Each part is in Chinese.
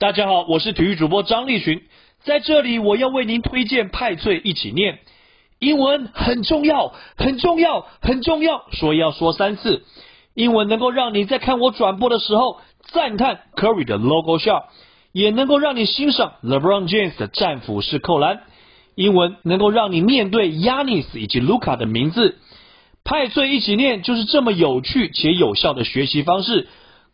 大家好，我是体育主播张立群，在这里我要为您推荐派翠一起念，英文很重要，很重要，很重要，所以要说三次。英文能够让你在看我转播的时候赞叹 Curry 的 logo shot，也能够让你欣赏 LeBron James 的战斧式扣篮。英文能够让你面对 Yanis 以及 Luca 的名字。派翠一起念就是这么有趣且有效的学习方式。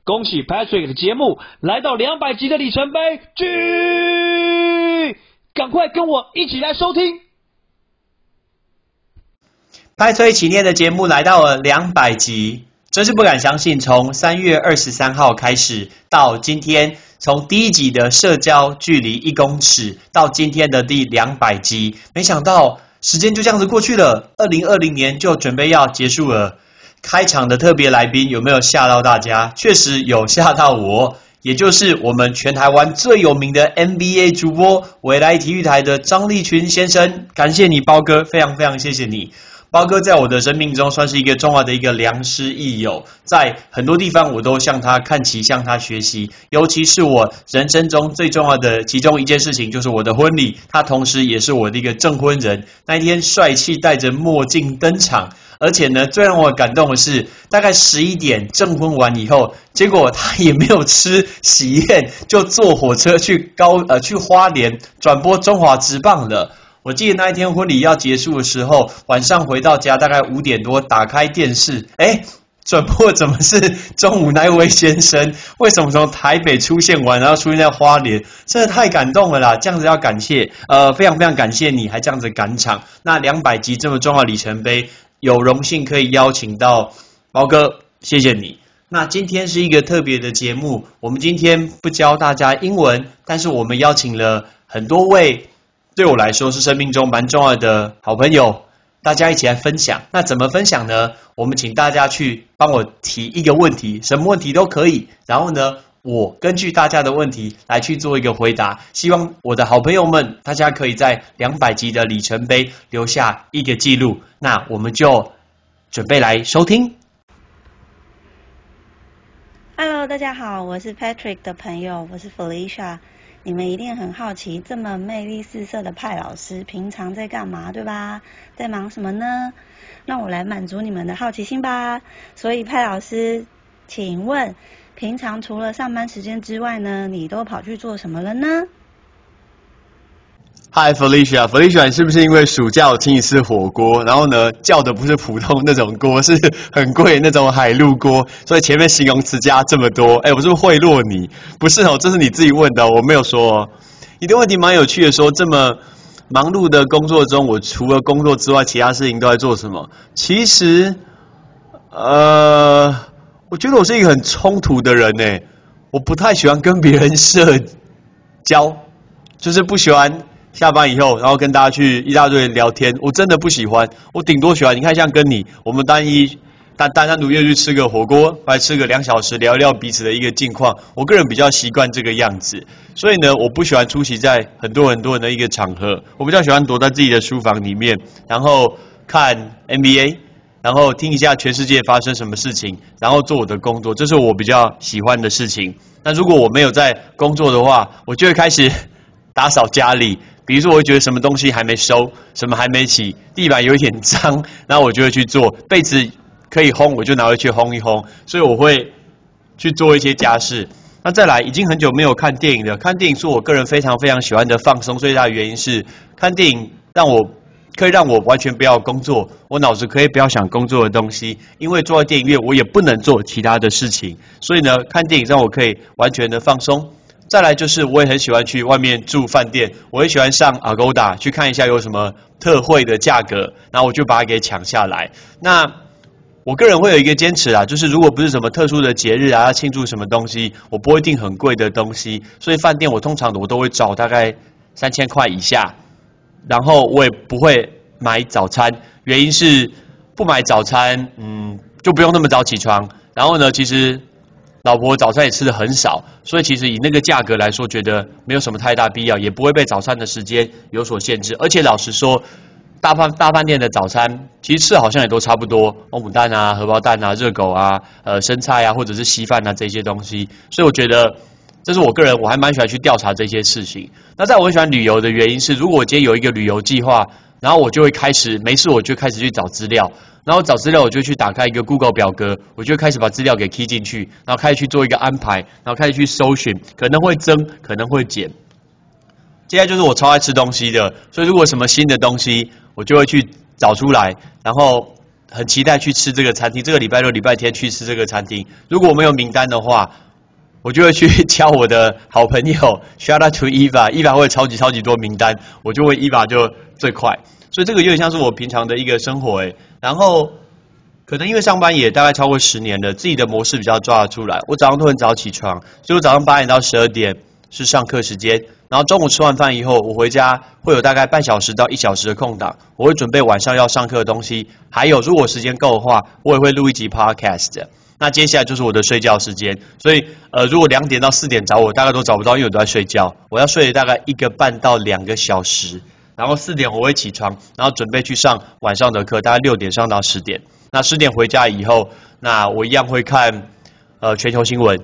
恭喜 Patrick 的节目来到两百集的里程碑，赶快跟我一起来收听。派翠一起念的节目来到了两百集，真是不敢相信，从三月二十三号开始到今天，从第一集的社交距离一公尺到今天的第两百集，没想到。时间就这样子过去了，二零二零年就准备要结束了。开场的特别来宾有没有吓到大家？确实有吓到我，也就是我们全台湾最有名的 NBA 主播，未来体育台的张立群先生。感谢你，包哥，非常非常谢谢你。包哥在我的生命中算是一个重要的一个良师益友，在很多地方我都向他看齐，向他学习。尤其是我人生中最重要的其中一件事情，就是我的婚礼。他同时也是我的一个证婚人。那一天帅气戴着墨镜登场，而且呢，最让我感动的是，大概十一点证婚完以后，结果他也没有吃喜宴，就坐火车去高呃去花莲转播中华职棒了。我记得那一天婚礼要结束的时候，晚上回到家大概五点多，打开电视，哎，转播怎么是中午那位先生？为什么从台北出现完，然后出现在花莲？真的太感动了啦！这样子要感谢，呃，非常非常感谢你，还这样子赶场。那两百集这么重要里程碑，有荣幸可以邀请到毛哥，谢谢你。那今天是一个特别的节目，我们今天不教大家英文，但是我们邀请了很多位。对我来说是生命中蛮重要的好朋友，大家一起来分享。那怎么分享呢？我们请大家去帮我提一个问题，什么问题都可以。然后呢，我根据大家的问题来去做一个回答。希望我的好朋友们，大家可以在两百集的里程碑留下一个记录。那我们就准备来收听。Hello，大家好，我是 Patrick 的朋友，我是 Felicia。你们一定很好奇，这么魅力四射的派老师平常在干嘛，对吧？在忙什么呢？让我来满足你们的好奇心吧。所以派老师，请问平常除了上班时间之外呢，你都跑去做什么了呢嗨 Felicia，Felicia，你是不是因为暑假我请你吃火锅，然后呢叫的不是普通那种锅，是很贵那种海陆锅，所以前面形容词加这么多？哎，我是不是贿赂你？不是哦，这是你自己问的，我没有说。你的问题蛮有趣的，说这么忙碌的工作中，我除了工作之外，其他事情都在做什么？其实，呃，我觉得我是一个很冲突的人呢，我不太喜欢跟别人社交，就是不喜欢。下班以后，然后跟大家去一大堆聊天，我真的不喜欢。我顶多喜欢，你看像跟你，我们单一单单单独约去吃个火锅，来吃个两小时，聊一聊彼此的一个近况。我个人比较习惯这个样子，所以呢，我不喜欢出席在很多很多人的一个场合。我比较喜欢躲在自己的书房里面，然后看 NBA，然后听一下全世界发生什么事情，然后做我的工作，这是我比较喜欢的事情。那如果我没有在工作的话，我就会开始打扫家里。比如说，我会觉得什么东西还没收，什么还没洗，地板有一点脏，那我就会去做。被子可以烘，我就拿回去烘一烘。所以我会去做一些家事。那再来，已经很久没有看电影了。看电影是我个人非常非常喜欢的放松。最大的原因是，看电影让我可以让我完全不要工作，我脑子可以不要想工作的东西。因为坐在电影院，我也不能做其他的事情。所以呢，看电影让我可以完全的放松。再来就是，我也很喜欢去外面住饭店，我也喜欢上 Agoda 去看一下有什么特惠的价格，然后我就把它给抢下来。那我个人会有一个坚持啊，就是如果不是什么特殊的节日啊，要庆祝什么东西，我不会订很贵的东西。所以饭店我通常我都会找大概三千块以下，然后我也不会买早餐，原因是不买早餐，嗯，就不用那么早起床。然后呢，其实。老婆早餐也吃的很少，所以其实以那个价格来说，觉得没有什么太大必要，也不会被早餐的时间有所限制。而且老实说，大饭大饭店的早餐其实吃好像也都差不多，欧姆蛋啊、荷包蛋啊、热狗啊、呃生菜啊，或者是稀饭啊这些东西。所以我觉得这是我个人我还蛮喜欢去调查这些事情。那在我很喜欢旅游的原因是，如果我今天有一个旅游计划，然后我就会开始没事我就开始去找资料，然后找资料我就去打开一个 Google 表格，我就开始把资料给 key 进去，然后开始去做一个安排，然后开始去搜寻，可能会增，可能会减。接下来就是我超爱吃东西的，所以如果什么新的东西，我就会去找出来，然后很期待去吃这个餐厅。这个礼拜六、礼拜天去吃这个餐厅。如果我没有名单的话，我就会去敲我的好朋友，shout out to Eva，Eva 会超级超级多名单，我就会 Eva 就最快。所以这个有点像是我平常的一个生活诶。然后可能因为上班也大概超过十年了，自己的模式比较抓得出来。我早上都很早起床，所以我早上八点到十二点是上课时间。然后中午吃完饭以后，我回家会有大概半小时到一小时的空档，我会准备晚上要上课的东西，还有如果时间够的话，我也会录一集 podcast。那接下来就是我的睡觉时间，所以呃，如果两点到四点找我，大概都找不到，因为我都在睡觉。我要睡大概一个半到两个小时，然后四点我会起床，然后准备去上晚上的课，大概六点上到十点。那十点回家以后，那我一样会看呃全球新闻。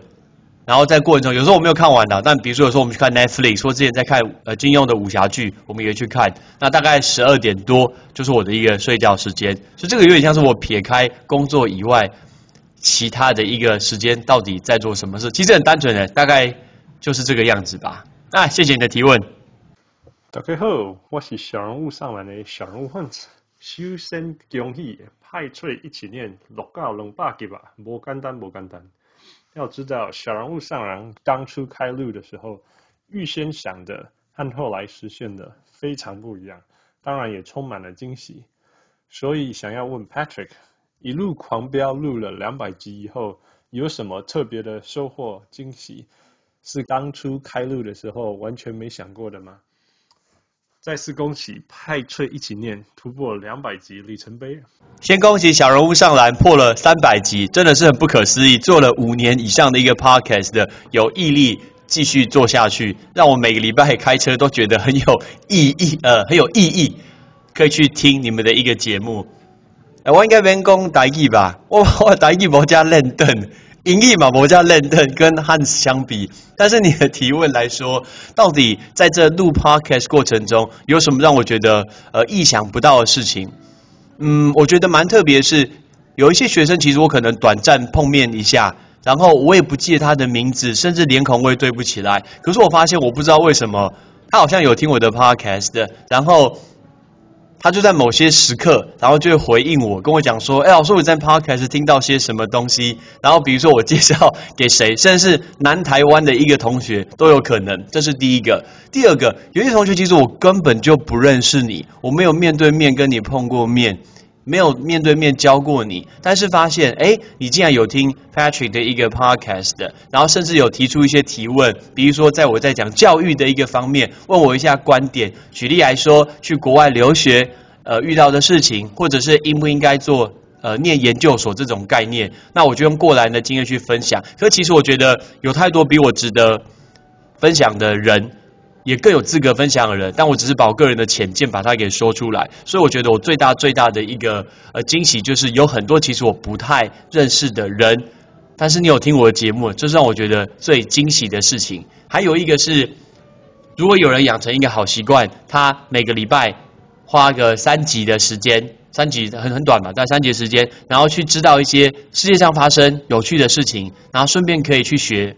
然后在过程中，有时候我没有看完的，但比如说有时候我们去看 Netflix，说之前在看呃金庸的武侠剧，我们也去看。那大概十二点多就是我的一个睡觉时间，所以这个有点像是我撇开工作以外，其他的一个时间到底在做什么事。其实很单纯的，大概就是这个样子吧。那谢谢你的提问。大家好，我是小人物上来的小人物混子。修身恭喜派翠一起念六到两百集吧，不简单，不简单。要知道，小人物上人当初开路的时候，预先想的和后来实现的非常不一样，当然也充满了惊喜。所以想要问 Patrick，一路狂飙录了两百集以后，有什么特别的收获惊喜？是当初开录的时候完全没想过的吗？再次恭喜派翠一起念突破两百集里程碑。先恭喜小人物上篮破了三百集，真的是很不可思议。做了五年以上的一个 podcast 的，有毅力继续做下去，让我每个礼拜开车都觉得很有意义，呃，很有意义，可以去听你们的一个节目。我应该员工台语吧？我 我台语无加认凳。英译嘛，我叫认真跟汉斯相比，但是你的提问来说，到底在这录 podcast 过程中有什么让我觉得呃意想不到的事情？嗯，我觉得蛮特别，是有一些学生其实我可能短暂碰面一下，然后我也不记得他的名字，甚至脸孔我也对不起来。可是我发现我不知道为什么他好像有听我的 podcast，然后。他就在某些时刻，然后就会回应我，跟我讲说：“哎，老师，我在 podcast 听到些什么东西？”然后比如说我介绍给谁，甚至是南台湾的一个同学都有可能。这是第一个。第二个，有些同学其实我根本就不认识你，我没有面对面跟你碰过面，没有面对面教过你，但是发现，哎，你竟然有听 Patrick 的一个 podcast，然后甚至有提出一些提问，比如说在我在讲教育的一个方面，问我一下观点。举例来说，去国外留学。呃，遇到的事情，或者是应不应该做呃念研究所这种概念，那我就用过来的经验去分享。可其实我觉得有太多比我值得分享的人，也更有资格分享的人，但我只是把我个人的浅见把它给说出来。所以我觉得我最大最大的一个呃惊喜，就是有很多其实我不太认识的人，但是你有听我的节目，这是让我觉得最惊喜的事情。还有一个是，如果有人养成一个好习惯，他每个礼拜。花个三集的时间，三集很很短嘛，在三集时间，然后去知道一些世界上发生有趣的事情，然后顺便可以去学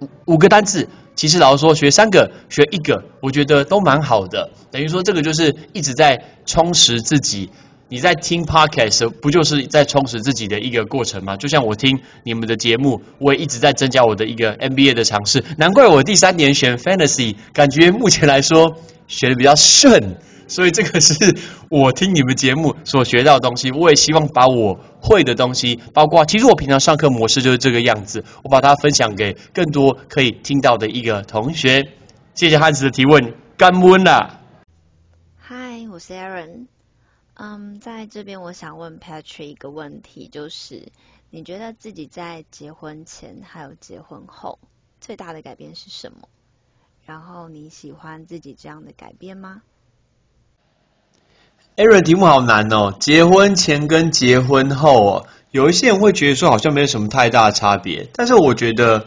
五五个单字。其实老师说学三个，学一个，我觉得都蛮好的。等于说这个就是一直在充实自己。你在听 podcast 不就是在充实自己的一个过程吗？就像我听你们的节目，我也一直在增加我的一个 MBA 的尝试。难怪我第三年选 fantasy，感觉目前来说学的比较顺。所以这个是我听你们节目所学到的东西，我也希望把我会的东西，包括其实我平常上课模式就是这个样子，我把它分享给更多可以听到的一个同学。谢谢汉斯的提问，干温啦。嗨，我是 Aaron。嗯，在这边我想问 Patrick 一个问题，就是你觉得自己在结婚前还有结婚后最大的改变是什么？然后你喜欢自己这样的改变吗？Aaron 题目好难哦，结婚前跟结婚后哦，有一些人会觉得说好像没有什么太大的差别，但是我觉得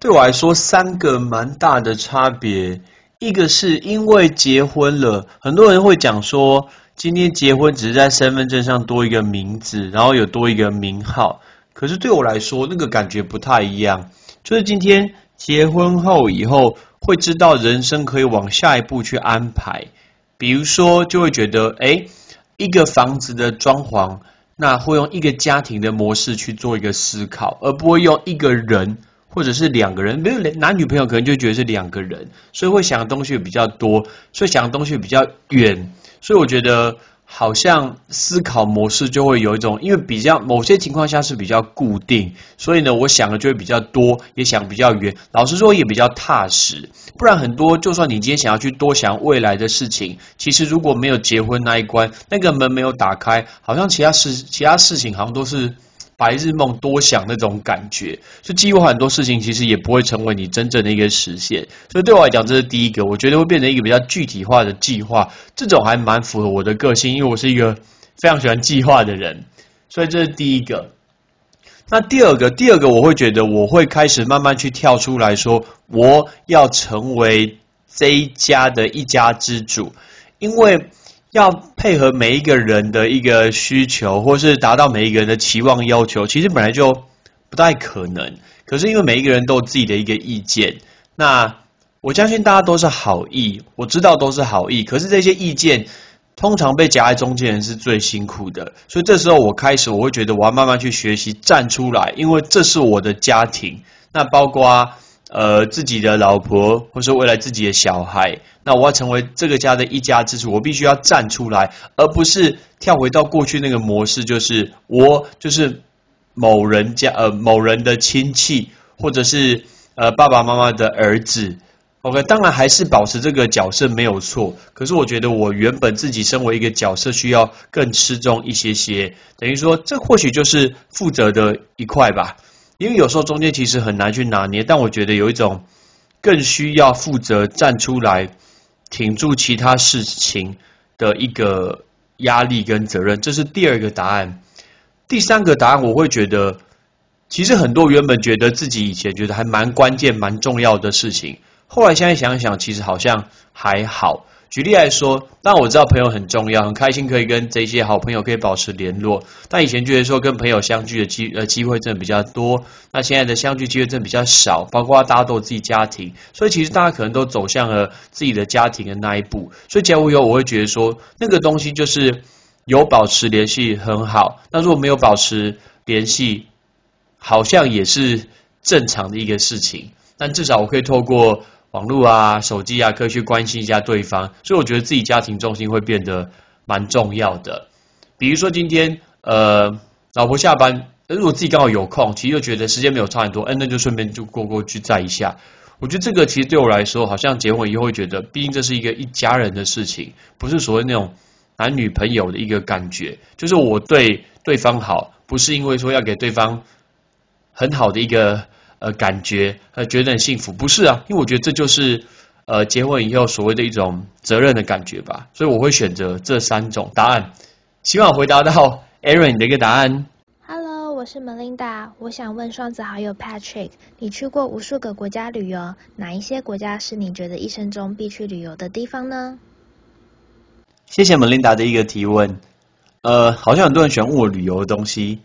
对我来说，三个蛮大的差别。一个是因为结婚了，很多人会讲说，今天结婚只是在身份证上多一个名字，然后有多一个名号。可是对我来说，那个感觉不太一样。就是今天结婚后以后，会知道人生可以往下一步去安排。比如说，就会觉得，哎，一个房子的装潢，那会用一个家庭的模式去做一个思考，而不会用一个人。或者是两个人，没有男女朋友可能就觉得是两个人，所以会想的东西比较多，所以想的东西比较远，所以我觉得好像思考模式就会有一种，因为比较某些情况下是比较固定，所以呢，我想的就会比较多，也想比较远。老实说，也比较踏实。不然很多，就算你今天想要去多想未来的事情，其实如果没有结婚那一关，那个门没有打开，好像其他事其他事情好像都是。白日梦多想那种感觉，就几乎很多事情其实也不会成为你真正的一个实现。所以对我来讲，这是第一个，我觉得会变成一个比较具体化的计划。这种还蛮符合我的个性，因为我是一个非常喜欢计划的人。所以这是第一个。那第二个，第二个我会觉得我会开始慢慢去跳出来说，我要成为这一家的一家之主，因为。要配合每一个人的一个需求，或是达到每一个人的期望要求，其实本来就不太可能。可是因为每一个人都有自己的一个意见，那我相信大家都是好意，我知道都是好意。可是这些意见通常被夹在中间人是最辛苦的，所以这时候我开始我会觉得我要慢慢去学习站出来，因为这是我的家庭，那包括。呃，自己的老婆，或是未来自己的小孩，那我要成为这个家的一家之主，我必须要站出来，而不是跳回到过去那个模式，就是我就是某人家呃某人的亲戚，或者是呃爸爸妈妈的儿子。OK，当然还是保持这个角色没有错，可是我觉得我原本自己身为一个角色，需要更吃重一些些，等于说这或许就是负责的一块吧。因为有时候中间其实很难去拿捏，但我觉得有一种更需要负责站出来挺住其他事情的一个压力跟责任，这是第二个答案。第三个答案，我会觉得其实很多原本觉得自己以前觉得还蛮关键、蛮重要的事情，后来现在想想，其实好像还好。举例来说，那我知道朋友很重要，很开心可以跟这些好朋友可以保持联络。但以前觉得说跟朋友相聚的机呃机会真的比较多，那现在的相聚机会真的比较少。包括大家都有自己家庭，所以其实大家可能都走向了自己的家庭的那一步。所以结婚以后，我会觉得说那个东西就是有保持联系很好。那如果没有保持联系，好像也是正常的一个事情。但至少我可以透过。网络啊，手机啊，可以去关心一下对方，所以我觉得自己家庭重心会变得蛮重要的。比如说今天，呃，老婆下班，如果自己刚好有空，其实又觉得时间没有差很多，哎，那就顺便就过过去载一下。我觉得这个其实对我来说，好像结婚以后会觉得，毕竟这是一个一家人的事情，不是所谓那种男女朋友的一个感觉，就是我对对方好，不是因为说要给对方很好的一个。呃，感觉呃，觉得很幸福，不是啊？因为我觉得这就是呃，结婚以后所谓的一种责任的感觉吧。所以我会选择这三种答案。希望回答到 Aaron 的一个答案。Hello，我是 Melinda，我想问双子好友 Patrick，你去过无数个国家旅游，哪一些国家是你觉得一生中必去旅游的地方呢？谢谢 Melinda 的一个提问。呃，好像很多人喜欢问我旅游的东西。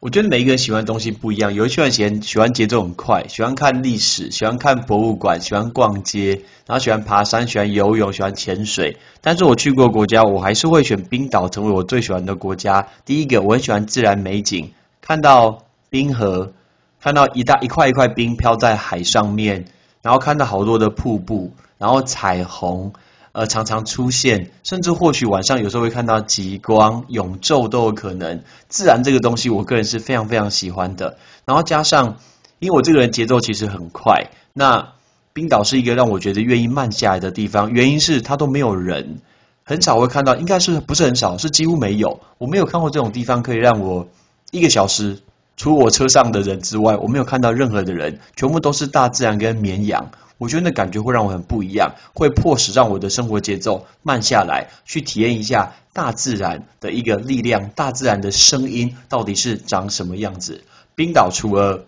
我觉得每一个人喜欢的东西不一样，有一些人喜欢喜欢节奏很快，喜欢看历史，喜欢看博物馆，喜欢逛街，然后喜欢爬山，喜欢游泳，喜欢潜水。但是我去过国家，我还是会选冰岛成为我最喜欢的国家。第一个，我很喜欢自然美景，看到冰河，看到一大一块一块冰飘在海上面，然后看到好多的瀑布，然后彩虹。呃，常常出现，甚至或许晚上有时候会看到极光、永昼都有可能。自然这个东西，我个人是非常非常喜欢的。然后加上，因为我这个人节奏其实很快，那冰岛是一个让我觉得愿意慢下来的地方。原因是它都没有人，很少会看到，应该是不是很少，是几乎没有。我没有看过这种地方可以让我一个小时，除我车上的人之外，我没有看到任何的人，全部都是大自然跟绵羊。我觉得那感觉会让我很不一样，会迫使让我的生活节奏慢下来，去体验一下大自然的一个力量，大自然的声音到底是长什么样子。冰岛除了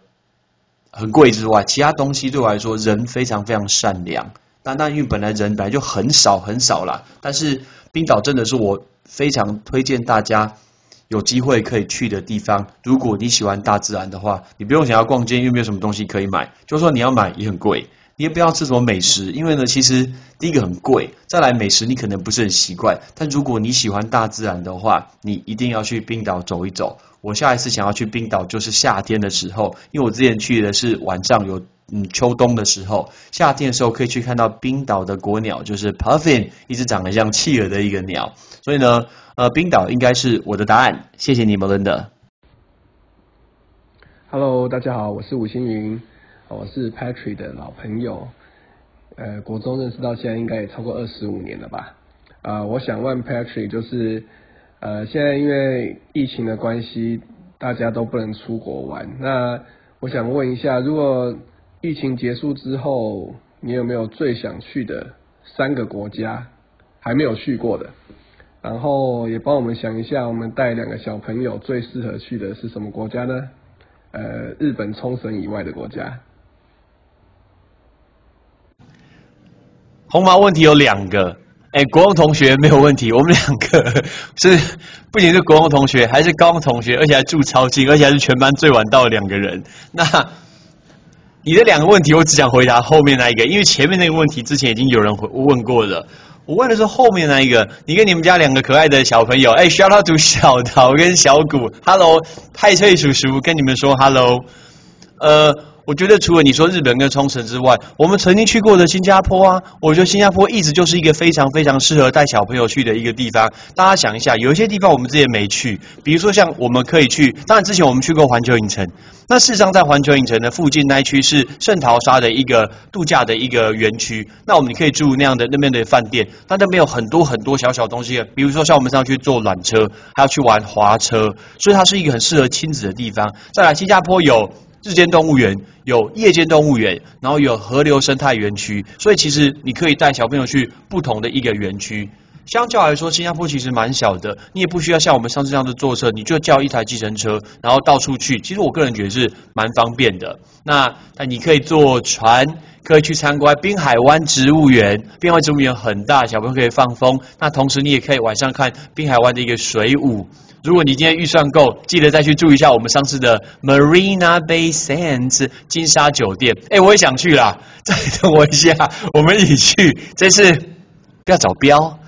很贵之外，其他东西对我来说，人非常非常善良。那那因为本来人本来就很少很少啦，但是冰岛真的是我非常推荐大家有机会可以去的地方。如果你喜欢大自然的话，你不用想要逛街，因为没有什么东西可以买。就说你要买也很贵，你也不要吃什么美食，因为呢，其实第一个很贵，再来美食你可能不是很习惯。但如果你喜欢大自然的话，你一定要去冰岛走一走。我下一次想要去冰岛就是夏天的时候，因为我之前去的是晚上有嗯秋冬的时候，夏天的时候可以去看到冰岛的国鸟，就是 puffin，一只长得像企鹅的一个鸟。所以呢，呃，冰岛应该是我的答案。谢谢你们，伦的。Hello，大家好，我是吴星云，我是 Patrick 的老朋友，呃，国中认识到现在应该也超过二十五年了吧？啊、我想问 Patrick，就是呃，现在因为疫情的关系，大家都不能出国玩，那我想问一下，如果疫情结束之后，你有没有最想去的三个国家还没有去过的？然后也帮我们想一下，我们带两个小朋友最适合去的是什么国家呢？呃，日本冲绳以外的国家。红毛问题有两个，哎，国中同学没有问题，我们两个 是不仅是国中同学，还是高中同学，而且还住超近，而且还是全班最晚到的两个人。那你的两个问题，我只想回答后面那一个，因为前面那个问题之前已经有人回问过了。我问的是后面那一个，你跟你们家两个可爱的小朋友，哎需要他读小桃跟小谷，hello，派翠叔叔跟你们说 hello，呃，我觉得除了你说日本跟冲绳之外，我们曾经去过的新加坡啊，我觉得新加坡一直就是一个非常非常适合带小朋友去的一个地方。大家想一下，有一些地方我们之前没去，比如说像我们可以去，当然之前我们去过环球影城，那事实上在环球影城的附近那一区是圣淘沙的一个度假的一个园区，那我们可以住那样的那边的饭店，但那边有很多很多小小东西，比如说像我们上去坐缆车，还要去玩滑车，所以它是一个很适合亲子的地方。再来，新加坡有。日间动物园有夜间动物园，然后有河流生态园区，所以其实你可以带小朋友去不同的一个园区。相较来说，新加坡其实蛮小的，你也不需要像我们上次这样子坐车，你就叫一台计程车，然后到处去。其实我个人觉得是蛮方便的。那那你可以坐船，可以去参观滨海湾植物园，滨海湾植物园很大，小朋友可以放风。那同时你也可以晚上看滨海湾的一个水舞。如果你今天预算够，记得再去住一下我们上次的 Marina Bay Sands 金沙酒店。哎，我也想去啦，再等我一下，我们一起去。这次不要找标。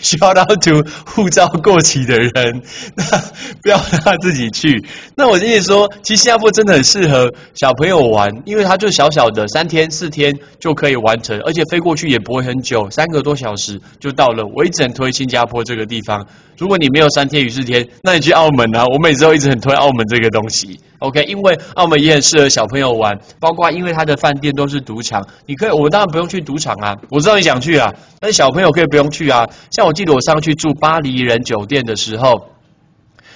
需要到 to 护照过期的人，那不要让他自己去。那我跟你说，其实新加坡真的很适合小朋友玩，因为它就小小的，三天四天就可以完成，而且飞过去也不会很久，三个多小时就到了。我一直很推新加坡这个地方。如果你没有三天与四天，那你去澳门啊！我每次都一直很推澳门这个东西。OK，因为澳门也很适合小朋友玩，包括因为它的饭店都是赌场，你可以，我当然不用去赌场啊。我知道你想去啊，但是小朋友可以不用去啊。像我记得我上去住巴黎人酒店的时候，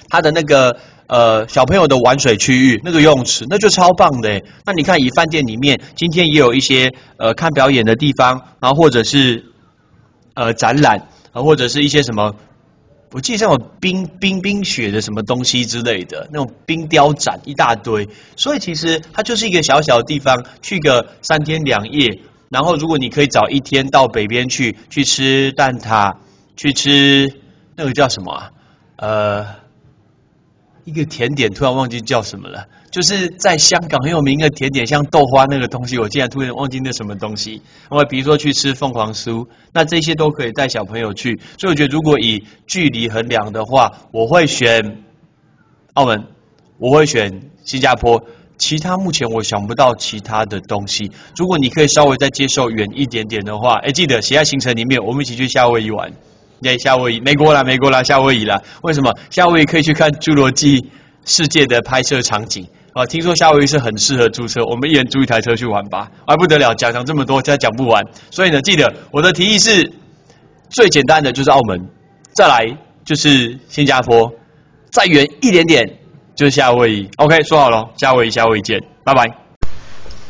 他的那个呃小朋友的玩水区域那个游泳池，那就超棒的。那你看，以饭店里面今天也有一些呃看表演的地方，然后或者是呃展览，啊或者是一些什么。我记得像有冰冰冰雪的什么东西之类的，那种冰雕展一大堆，所以其实它就是一个小小的地方，去个三天两夜，然后如果你可以早一天到北边去，去吃蛋挞，去吃那个叫什么啊？呃，一个甜点突然忘记叫什么了，就是在香港很有名的甜点，像豆花那个东西，我竟然突然忘记那什么东西。我比如说去吃凤凰酥，那这些都可以带小朋友去。所以我觉得如果以距离衡量的话，我会选澳门，我会选新加坡。其他目前我想不到其他的东西。如果你可以稍微再接受远一点点的话，哎，记得写在行程里面，我们一起去夏威夷玩。耶，夏威夷，美国啦，美国啦，夏威夷啦。为什么？夏威夷可以去看《侏罗纪世界》的拍摄场景啊！听说夏威夷是很适合租车，我们一人租一台车去玩吧。啊，不得了，讲讲这么多，再讲不完。所以呢，记得我的提议是最简单的就是澳门，再来就是新加坡，再远一点点就是夏威夷。OK，说好了，夏威夷，夏威夷见，拜拜。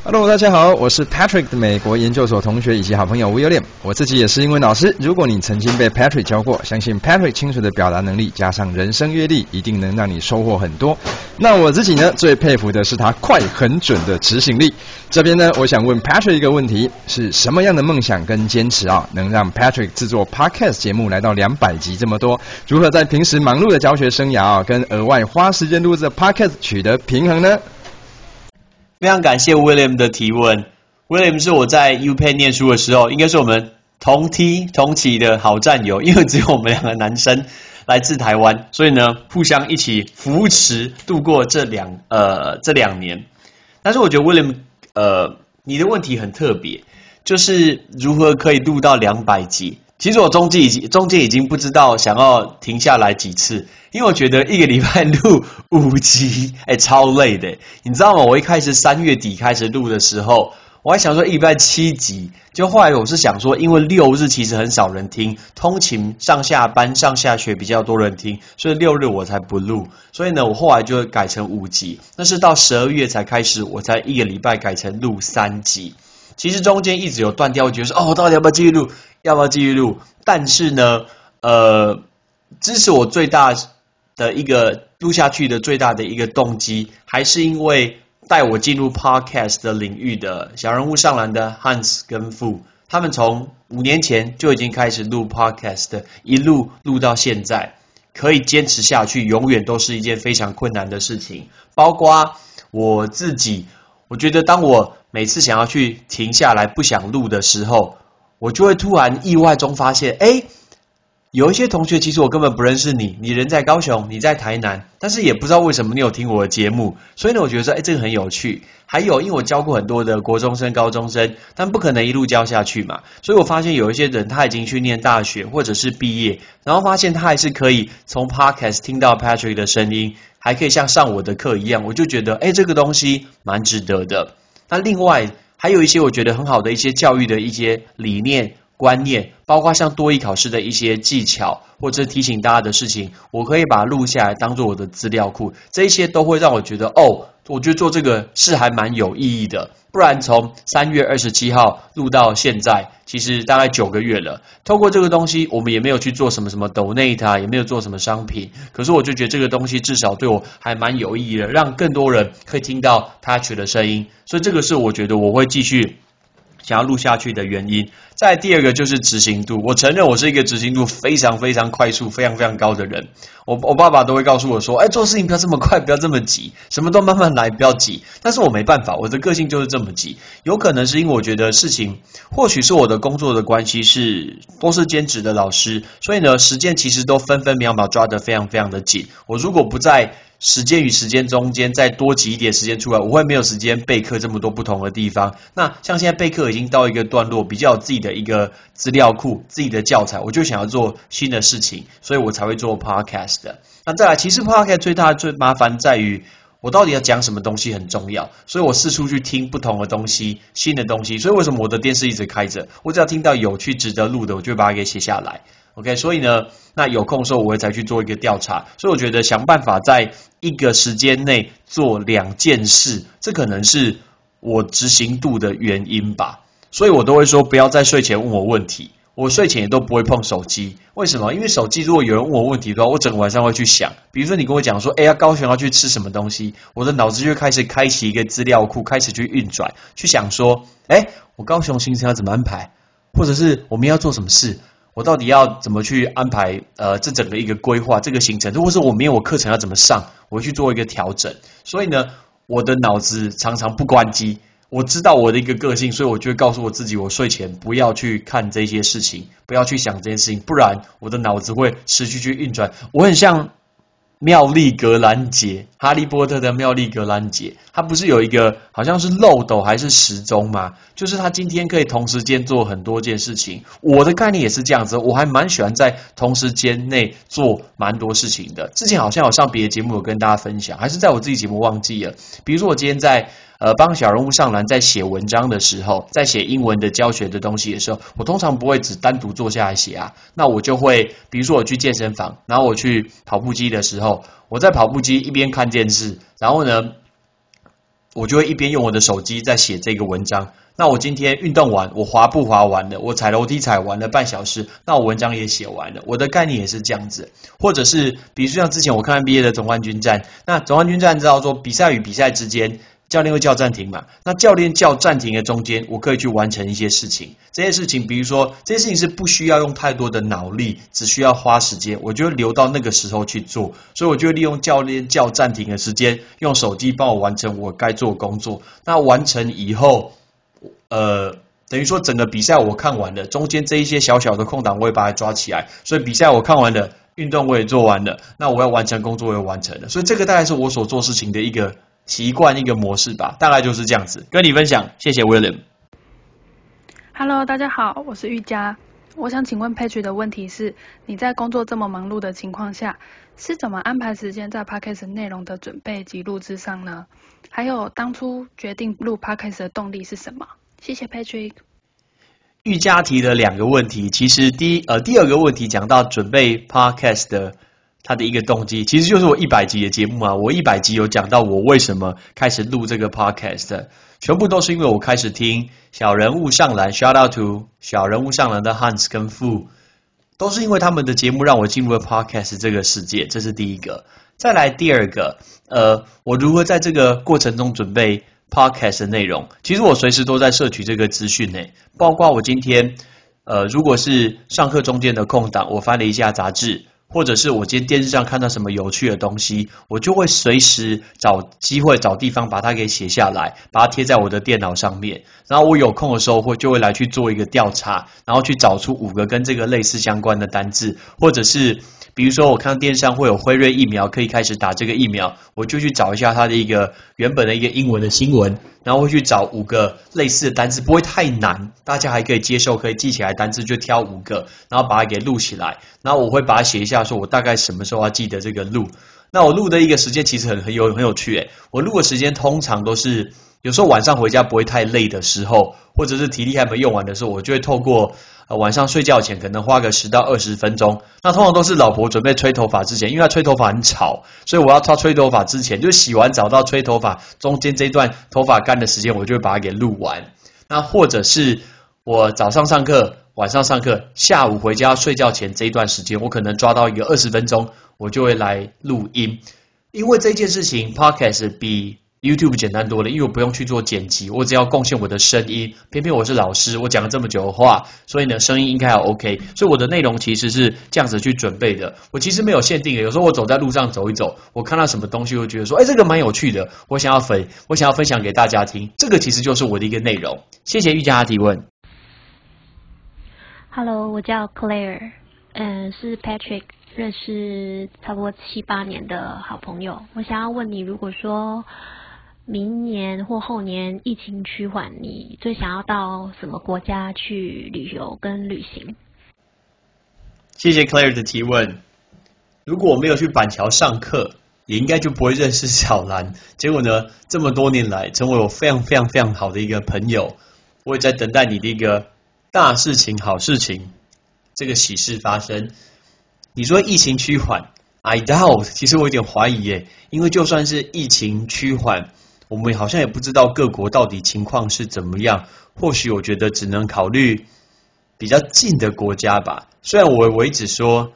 Hello，大家好，我是 Patrick 的美国研究所同学以及好朋友 William。我自己也是英文老师。如果你曾经被 Patrick 教过，相信 Patrick 清楚的表达能力加上人生阅历，一定能让你收获很多。那我自己呢，最佩服的是他快、很准的执行力。这边呢，我想问 Patrick 一个问题：是什么样的梦想跟坚持啊，能让 Patrick 制作 Podcast 节目来到两百集这么多？如何在平时忙碌的教学生涯啊，跟额外花时间录制 Podcast 取得平衡呢？非常感谢 William 的提问。William 是我在 U Penn 念书的时候，应该是我们同梯同起的好战友，因为只有我们两个男生来自台湾，所以呢，互相一起扶持度过这两呃这两年。但是我觉得 William 呃你的问题很特别，就是如何可以录到两百集。其实我中间已经中间已经不知道想要停下来几次，因为我觉得一个礼拜录五集，哎，超累的。你知道吗？我一开始三月底开始录的时候，我还想说一礼拜七集，就后来我是想说，因为六日其实很少人听，通勤上下班上下学比较多人听，所以六日我才不录。所以呢，我后来就改成五集。那是到十二月才开始，我才一个礼拜改成录三集。其实中间一直有断掉，我觉得说哦，到底要不要继续录？要不要继续录？但是呢，呃，支持我最大的一个录下去的最大的一个动机，还是因为带我进入 podcast 的领域的小人物上篮的 Hans 跟 Fu，他们从五年前就已经开始录 podcast，一路录到现在，可以坚持下去，永远都是一件非常困难的事情。包括我自己，我觉得当我每次想要去停下来不想录的时候，我就会突然意外中发现，哎，有一些同学其实我根本不认识你，你人在高雄，你在台南，但是也不知道为什么你有听我的节目，所以呢，我觉得说，哎，这个很有趣。还有，因为我教过很多的国中生、高中生，但不可能一路教下去嘛，所以我发现有一些人他已经去念大学或者是毕业，然后发现他还是可以从 Podcast 听到 Patrick 的声音，还可以像上我的课一样，我就觉得，哎，这个东西蛮值得的。那另外。还有一些我觉得很好的一些教育的一些理念观念，包括像多益考试的一些技巧，或者提醒大家的事情，我可以把它录下来当做我的资料库，这一些都会让我觉得哦。我觉得做这个是还蛮有意义的，不然从三月二十七号录到现在，其实大概九个月了。透过这个东西，我们也没有去做什么什么 donate，也没有做什么商品。可是我就觉得这个东西至少对我还蛮有意义的，让更多人可以听到他学的声音。所以这个是我觉得我会继续。想要录下去的原因，再第二个就是执行度。我承认我是一个执行度非常非常快速、非常非常高的人。我我爸爸都会告诉我说：“哎，做事情不要这么快，不要这么急，什么都慢慢来，不要急。”但是我没办法，我的个性就是这么急。有可能是因为我觉得事情，或许是我的工作的关系，是都是兼职的老师，所以呢，时间其实都分分秒秒抓得非常非常的紧。我如果不在。时间与时间中间再多挤一点时间出来，我会没有时间备课这么多不同的地方。那像现在备课已经到一个段落，比较有自己的一个资料库、自己的教材，我就想要做新的事情，所以我才会做 podcast。那再来，其实 podcast 最大的最麻烦在于，我到底要讲什么东西很重要，所以我四处去听不同的东西、新的东西。所以为什么我的电视一直开着？我只要听到有趣、值得录的，我就把它给写下来。OK，所以呢，那有空的时候我会再去做一个调查。所以我觉得想办法在一个时间内做两件事，这可能是我执行度的原因吧。所以我都会说不要在睡前问我问题，我睡前也都不会碰手机。为什么？因为手机如果有人问我问题的话，我整个晚上会去想。比如说你跟我讲说，哎呀，高雄要去吃什么东西，我的脑子就开始开启一个资料库，开始去运转，去想说，哎，我高雄行程要怎么安排，或者是我们要做什么事。我到底要怎么去安排？呃，这整个一个规划，这个行程，如果是我没有我课程要怎么上，我去做一个调整。所以呢，我的脑子常常不关机。我知道我的一个个性，所以我就会告诉我自己，我睡前不要去看这些事情，不要去想这件事情，不然我的脑子会持续去运转。我很像。妙丽格兰杰，哈利波特的妙丽格兰杰，他不是有一个好像是漏斗还是时钟吗？就是他今天可以同时间做很多件事情。我的概念也是这样子，我还蛮喜欢在同时间内做蛮多事情的。之前好像有上别的节目有跟大家分享，还是在我自己节目忘记了。比如说我今天在。呃，帮小人物上篮，在写文章的时候，在写英文的教学的东西的时候，我通常不会只单独坐下来写啊。那我就会，比如说我去健身房，然后我去跑步机的时候，我在跑步机一边看电视，然后呢，我就会一边用我的手机在写这个文章。那我今天运动完，我滑步滑完了，我踩楼梯踩完了半小时，那我文章也写完了。我的概念也是这样子，或者是比如说像之前我看 NBA 的总冠军战，那总冠军战知道说比赛与比赛之间。教练会叫暂停嘛？那教练叫暂停的中间，我可以去完成一些事情。这些事情，比如说这些事情是不需要用太多的脑力，只需要花时间，我就留到那个时候去做。所以我就利用教练叫暂停的时间，用手机帮我完成我该做工作。那完成以后，呃，等于说整个比赛我看完了，中间这一些小小的空档我也把它抓起来。所以比赛我看完了，运动我也做完了，那我要完成工作我也完成了。所以这个大概是我所做事情的一个。习惯一个模式吧，大概就是这样子，跟你分享，谢谢 William。Hello，大家好，我是玉佳。我想请问 Patrick 的问题是：你在工作这么忙碌的情况下，是怎么安排时间在 Podcast 内容的准备及录制上呢？还有当初决定录 Podcast 的动力是什么？谢谢 Patrick。玉佳提的两个问题，其实第一呃第二个问题讲到准备 Podcast 的。他的一个动机，其实就是我一百集的节目啊。我一百集有讲到我为什么开始录这个 podcast，全部都是因为我开始听小人物上篮，shout out to 小人物上篮的 Hans 跟 Fu，都是因为他们的节目让我进入了 podcast 这个世界，这是第一个。再来第二个，呃，我如何在这个过程中准备 podcast 的内容？其实我随时都在摄取这个资讯呢，包括我今天，呃，如果是上课中间的空档，我翻了一下杂志。或者是我今天电视上看到什么有趣的东西，我就会随时找机会找地方把它给写下来，把它贴在我的电脑上面。然后我有空的时候会就会来去做一个调查，然后去找出五个跟这个类似相关的单字，或者是比如说我看到电视上会有辉瑞疫苗可以开始打这个疫苗，我就去找一下它的一个原本的一个英文的新闻，然后会去找五个类似的单字，不会太难，大家还可以接受，可以记起来单字就挑五个，然后把它给录起来，然后我会把它写一下，说我大概什么时候要记得这个录。那我录的一个时间其实很很有很有趣诶，我录的时间通常都是。有时候晚上回家不会太累的时候，或者是体力还没用完的时候，我就会透过呃晚上睡觉前可能花个十到二十分钟。那通常都是老婆准备吹头发之前，因为她吹头发很吵，所以我要她吹头发之前，就洗完澡到吹头发中间这段头发干的时间，我就会把它给录完。那或者是我早上上课，晚上上课，下午回家睡觉前这一段时间，我可能抓到一个二十分钟，我就会来录音。因为这件事情，Podcast 比 YouTube 简单多了，因为我不用去做剪辑，我只要贡献我的声音。偏偏我是老师，我讲了这么久的话，所以呢，声音应该还 OK。所以我的内容其实是这样子去准备的。我其实没有限定的，有时候我走在路上走一走，我看到什么东西，会觉得说，哎，这个蛮有趣的，我想要分，我想要分享给大家听。这个其实就是我的一个内容。谢谢玉佳的提问。Hello，我叫 Claire，嗯，是 Patrick 认识差不多七八年的好朋友。我想要问你，如果说。明年或后年疫情趋缓，你最想要到什么国家去旅游跟旅行？谢谢 Claire 的提问。如果我没有去板桥上课，也应该就不会认识小兰。结果呢，这么多年来，成为我非常非常非常好的一个朋友。我也在等待你的一个大事情、好事情，这个喜事发生。你说疫情趋缓，I doubt。其实我有点怀疑耶，因为就算是疫情趋缓。我们好像也不知道各国到底情况是怎么样，或许我觉得只能考虑比较近的国家吧。虽然我我一直说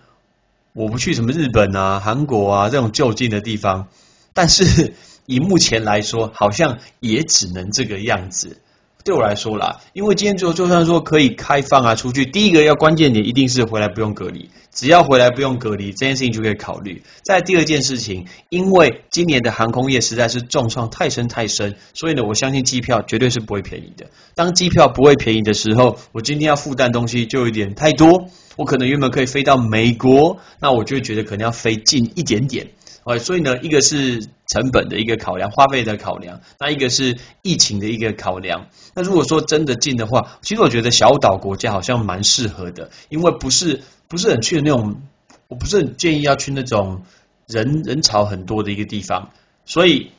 我不去什么日本啊、韩国啊这种就近的地方，但是以目前来说，好像也只能这个样子。对我来说啦，因为今天就就算说可以开放啊出去，第一个要关键点一定是回来不用隔离，只要回来不用隔离，这件事情就可以考虑。再第二件事情，因为今年的航空业实在是重创太深太深，所以呢，我相信机票绝对是不会便宜的。当机票不会便宜的时候，我今天要负担东西就有点太多。我可能原本可以飞到美国，那我就会觉得可能要飞近一点点。呃，所以呢，一个是成本的一个考量，花费的考量，那一个是疫情的一个考量。那如果说真的近的话，其实我觉得小岛国家好像蛮适合的，因为不是不是很去的那种，我不是很建议要去那种人人潮很多的一个地方。所以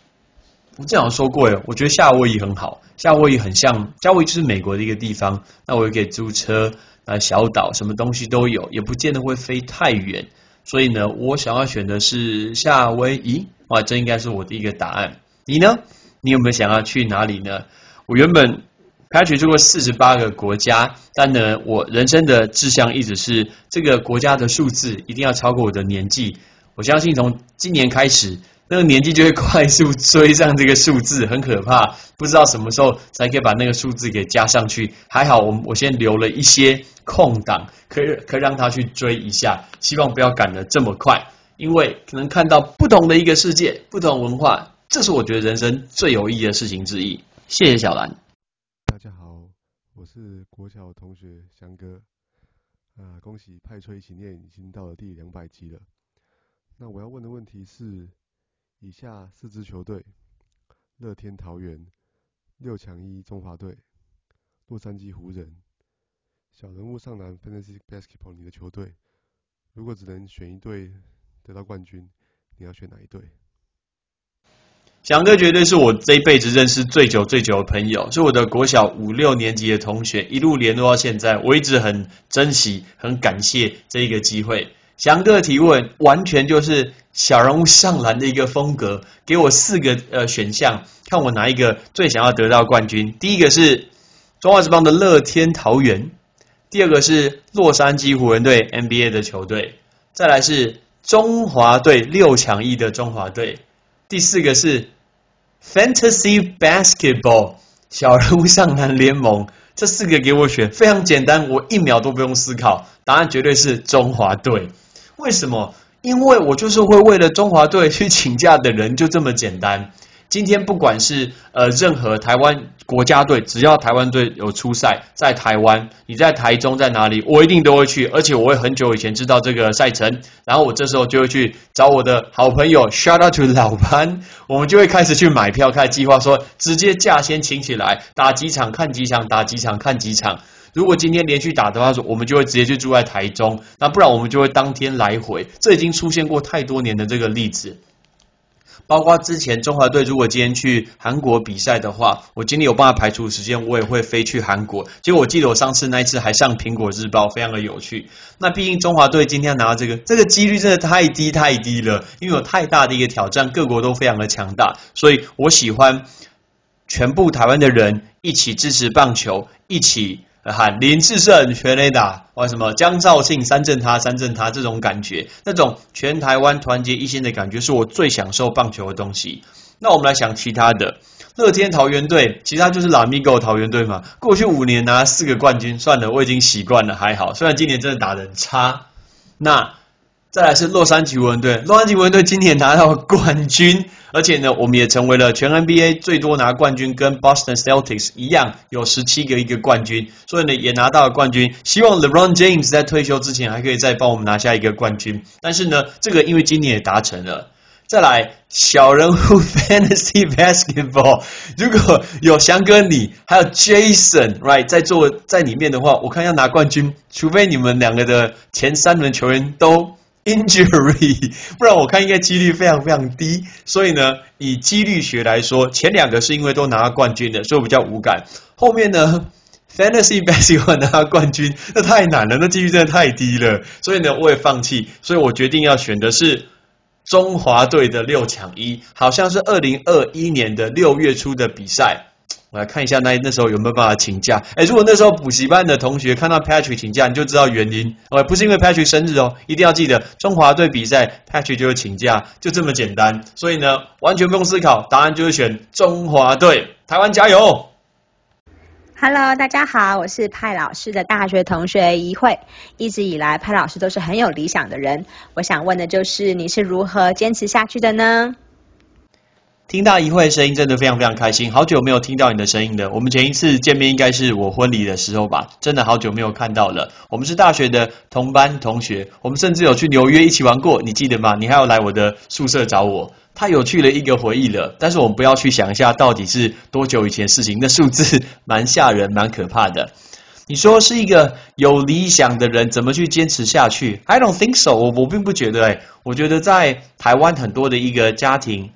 我这样说过诶，我觉得夏威夷很好，夏威夷很像夏威夷就是美国的一个地方，那我也可以租车啊，小岛什么东西都有，也不见得会飞太远。所以呢，我想要选的是夏威夷，哇，这应该是我的一个答案。你呢？你有没有想要去哪里呢？我原本开取过四十八个国家，但呢，我人生的志向一直是这个国家的数字一定要超过我的年纪。我相信从今年开始，那个年纪就会 快速追上这个数字，很可怕。不知道什么时候才可以把那个数字给加上去。还好我我先留了一些空档，可以可以让他去追一下。希望不要赶得这么快，因为可能看到不同的一个世界，不同文化，这是我觉得人生最有意义的事情之一。谢谢小兰。大家好，我是国小同学翔哥。啊，恭喜派吹一起念已经到了第两百集了。那我要问的问题是：以下四支球队——乐天桃园、六强一中华队、洛杉矶湖人、小人物上篮 Fantasy Basketball，你的球队，如果只能选一队得到冠军，你要选哪一队？翔哥绝对是我这一辈子认识最久最久的朋友，是我的国小五六年级的同学，一路联络到现在，我一直很珍惜、很感谢这一个机会。翔哥的提问完全就是小人物上篮的一个风格，给我四个呃选项，看我哪一个最想要得到冠军。第一个是中华职棒的乐天桃园，第二个是洛杉矶湖人队 NBA 的球队，再来是中华队六强一的中华队，第四个是 Fantasy Basketball 小人物上篮联盟。这四个给我选，非常简单，我一秒都不用思考，答案绝对是中华队。为什么？因为我就是会为了中华队去请假的人，就这么简单。今天不管是呃任何台湾国家队，只要台湾队有出赛，在台湾，你在台中在哪里，我一定都会去，而且我会很久以前知道这个赛程，然后我这时候就会去找我的好朋友，shout out to 老潘，我们就会开始去买票，开始计划说，直接假先请起来，打几场看几场，打几场看几场。如果今天连续打的话，我们就会直接去住在台中，那不然我们就会当天来回。这已经出现过太多年的这个例子，包括之前中华队如果今天去韩国比赛的话，我今天有办法排除时间，我也会飞去韩国。结果我记得我上次那一次还上苹果日报，非常的有趣。那毕竟中华队今天拿到这个，这个几率真的太低太低了，因为有太大的一个挑战，各国都非常的强大，所以我喜欢全部台湾的人一起支持棒球，一起。喊林志胜全垒打，或什么江兆庆三振他三振他这种感觉，那种全台湾团结一心的感觉，是我最享受棒球的东西。那我们来想其他的，乐天桃园队，其他就是拉米狗桃园队嘛。过去五年拿四个冠军，算了，我已经习惯了，还好。虽然今年真的打得很差。那再来是洛杉矶湖人队，洛杉矶湖人队今年拿到冠军。而且呢，我们也成为了全 NBA 最多拿冠军，跟 Boston Celtics 一样，有十七个一个冠军，所以呢也拿到了冠军。希望 LeBron James 在退休之前还可以再帮我们拿下一个冠军。但是呢，这个因为今年也达成了。再来，小人物 Fantasy Basketball，如果有翔哥你还有 Jason，right 在做在里面的话，我看要拿冠军，除非你们两个的前三轮球员都。Injury，不然我看应该几率非常非常低。所以呢，以几率学来说，前两个是因为都拿冠军的，所以比较无感。后面呢，Fantasy Basketball 拿冠军，那太难了，那几率真的太低了。所以呢，我也放弃。所以我决定要选的是中华队的六强一，好像是二零二一年的六月初的比赛。我来看一下那那时候有没有办法请假？哎，如果那时候补习班的同学看到 Patrick 请假，你就知道原因。哦，不是因为 Patrick 生日哦，一定要记得中华队比赛 Patrick 就会请假，就这么简单。所以呢，完全不用思考，答案就是选中华队。台湾加油！Hello，大家好，我是派老师的大学同学怡慧。一直以来，派老师都是很有理想的人。我想问的就是，你是如何坚持下去的呢？听到一会声音，真的非常非常开心。好久没有听到你的声音了。我们前一次见面应该是我婚礼的时候吧？真的好久没有看到了。我们是大学的同班同学，我们甚至有去纽约一起玩过，你记得吗？你还要来我的宿舍找我，太有趣了一个回忆了。但是我们不要去想一下到底是多久以前事情，那数字蛮吓人、蛮可怕的。你说是一个有理想的人，怎么去坚持下去？I don't think so。我我并不觉得，哎，我觉得在台湾很多的一个家庭。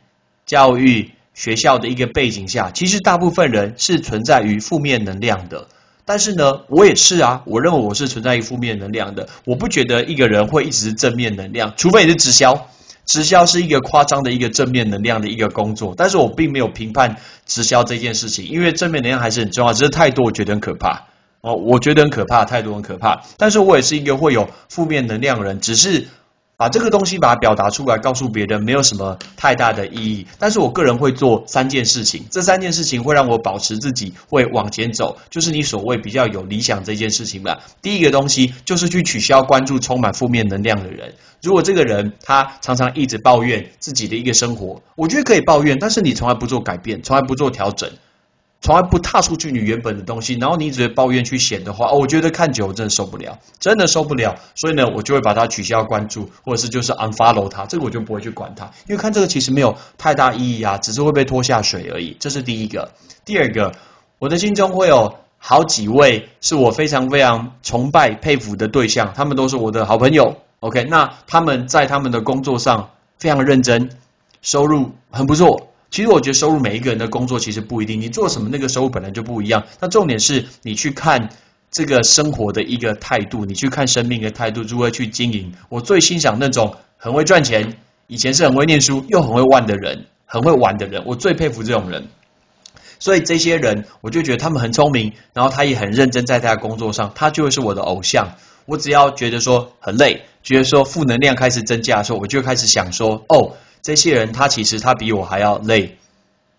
教育学校的一个背景下，其实大部分人是存在于负面能量的。但是呢，我也是啊，我认为我是存在于负面能量的。我不觉得一个人会一直是正面能量，除非你是直销。直销是一个夸张的一个正面能量的一个工作，但是我并没有评判直销这件事情，因为正面能量还是很重要，只是太多我觉得很可怕哦，我觉得很可怕，太多很可怕，但是我也是一个会有负面能量的人，只是。把这个东西把它表达出来，告诉别人没有什么太大的意义。但是我个人会做三件事情，这三件事情会让我保持自己会往前走，就是你所谓比较有理想这件事情吧。第一个东西就是去取消关注充满负面能量的人。如果这个人他常常一直抱怨自己的一个生活，我觉得可以抱怨，但是你从来不做改变，从来不做调整。从来不踏出去你原本的东西，然后你一直抱怨去显的话，哦，我觉得看久真的受不了，真的受不了。所以呢，我就会把它取消关注，或者是就是 unfollow 它，这个我就不会去管它，因为看这个其实没有太大意义啊，只是会被拖下水而已。这是第一个。第二个，我的心中会有好几位是我非常非常崇拜佩服的对象，他们都是我的好朋友。OK，那他们在他们的工作上非常认真，收入很不错。其实我觉得收入每一个人的工作其实不一定，你做什么那个收入本来就不一样。那重点是你去看这个生活的一个态度，你去看生命的态度，如何去经营。我最欣赏那种很会赚钱，以前是很会念书又很会玩的人，很会玩的人，我最佩服这种人。所以这些人，我就觉得他们很聪明，然后他也很认真在他的工作上，他就会是我的偶像。我只要觉得说很累，觉得说负能量开始增加的时候，我就开始想说哦。这些人他其实他比我还要累，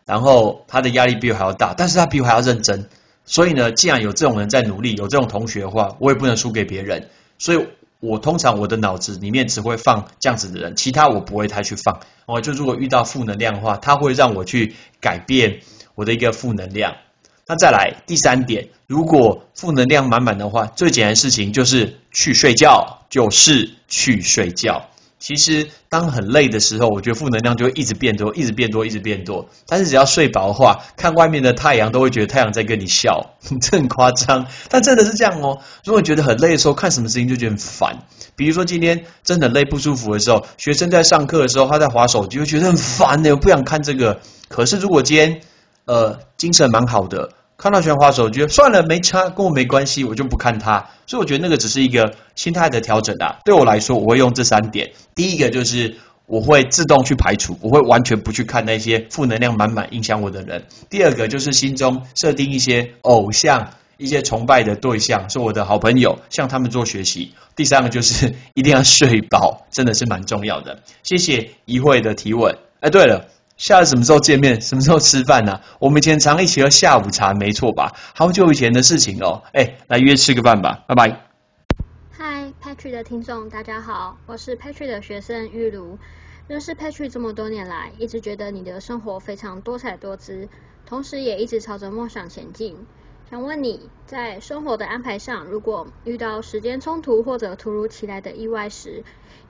然后他的压力比我还要大，但是他比我还要认真。所以呢，既然有这种人在努力，有这种同学的话，我也不能输给别人。所以我通常我的脑子里面只会放这样子的人，其他我不会太去放。我就如果遇到负能量的话，他会让我去改变我的一个负能量。那再来第三点，如果负能量满满的话，最简单的事情就是去睡觉，就是去睡觉。其实当很累的时候，我觉得负能量就会一直变多，一直变多，一直变多。但是只要睡饱的话，看外面的太阳都会觉得太阳在跟你笑，这很夸张。但真的是这样哦。如果觉得很累的时候，看什么事情就觉得很烦。比如说今天真的累不舒服的时候，学生在上课的时候他在划手机，会觉得很烦的，我不想看这个。可是如果今天呃精神蛮好的。看到全花手，觉得算了，没差，跟我没关系，我就不看它。所以我觉得那个只是一个心态的调整啊。对我来说，我会用这三点。第一个就是我会自动去排除，我会完全不去看那些负能量满满影响我的人。第二个就是心中设定一些偶像、一些崇拜的对象，是我的好朋友，向他们做学习。第三个就是一定要睡饱，真的是蛮重要的。谢谢一会的提问。哎，对了。下次什么时候见面？什么时候吃饭呢？我们以前常一起喝下午茶，没错吧？好久以前的事情哦。哎，来约吃个饭吧，拜拜。嗨，Patrick 的听众，大家好，我是 Patrick 的学生玉茹。认识 Patrick 这么多年来，一直觉得你的生活非常多彩多姿，同时也一直朝着梦想前进。想问你在生活的安排上，如果遇到时间冲突或者突如其来的意外时，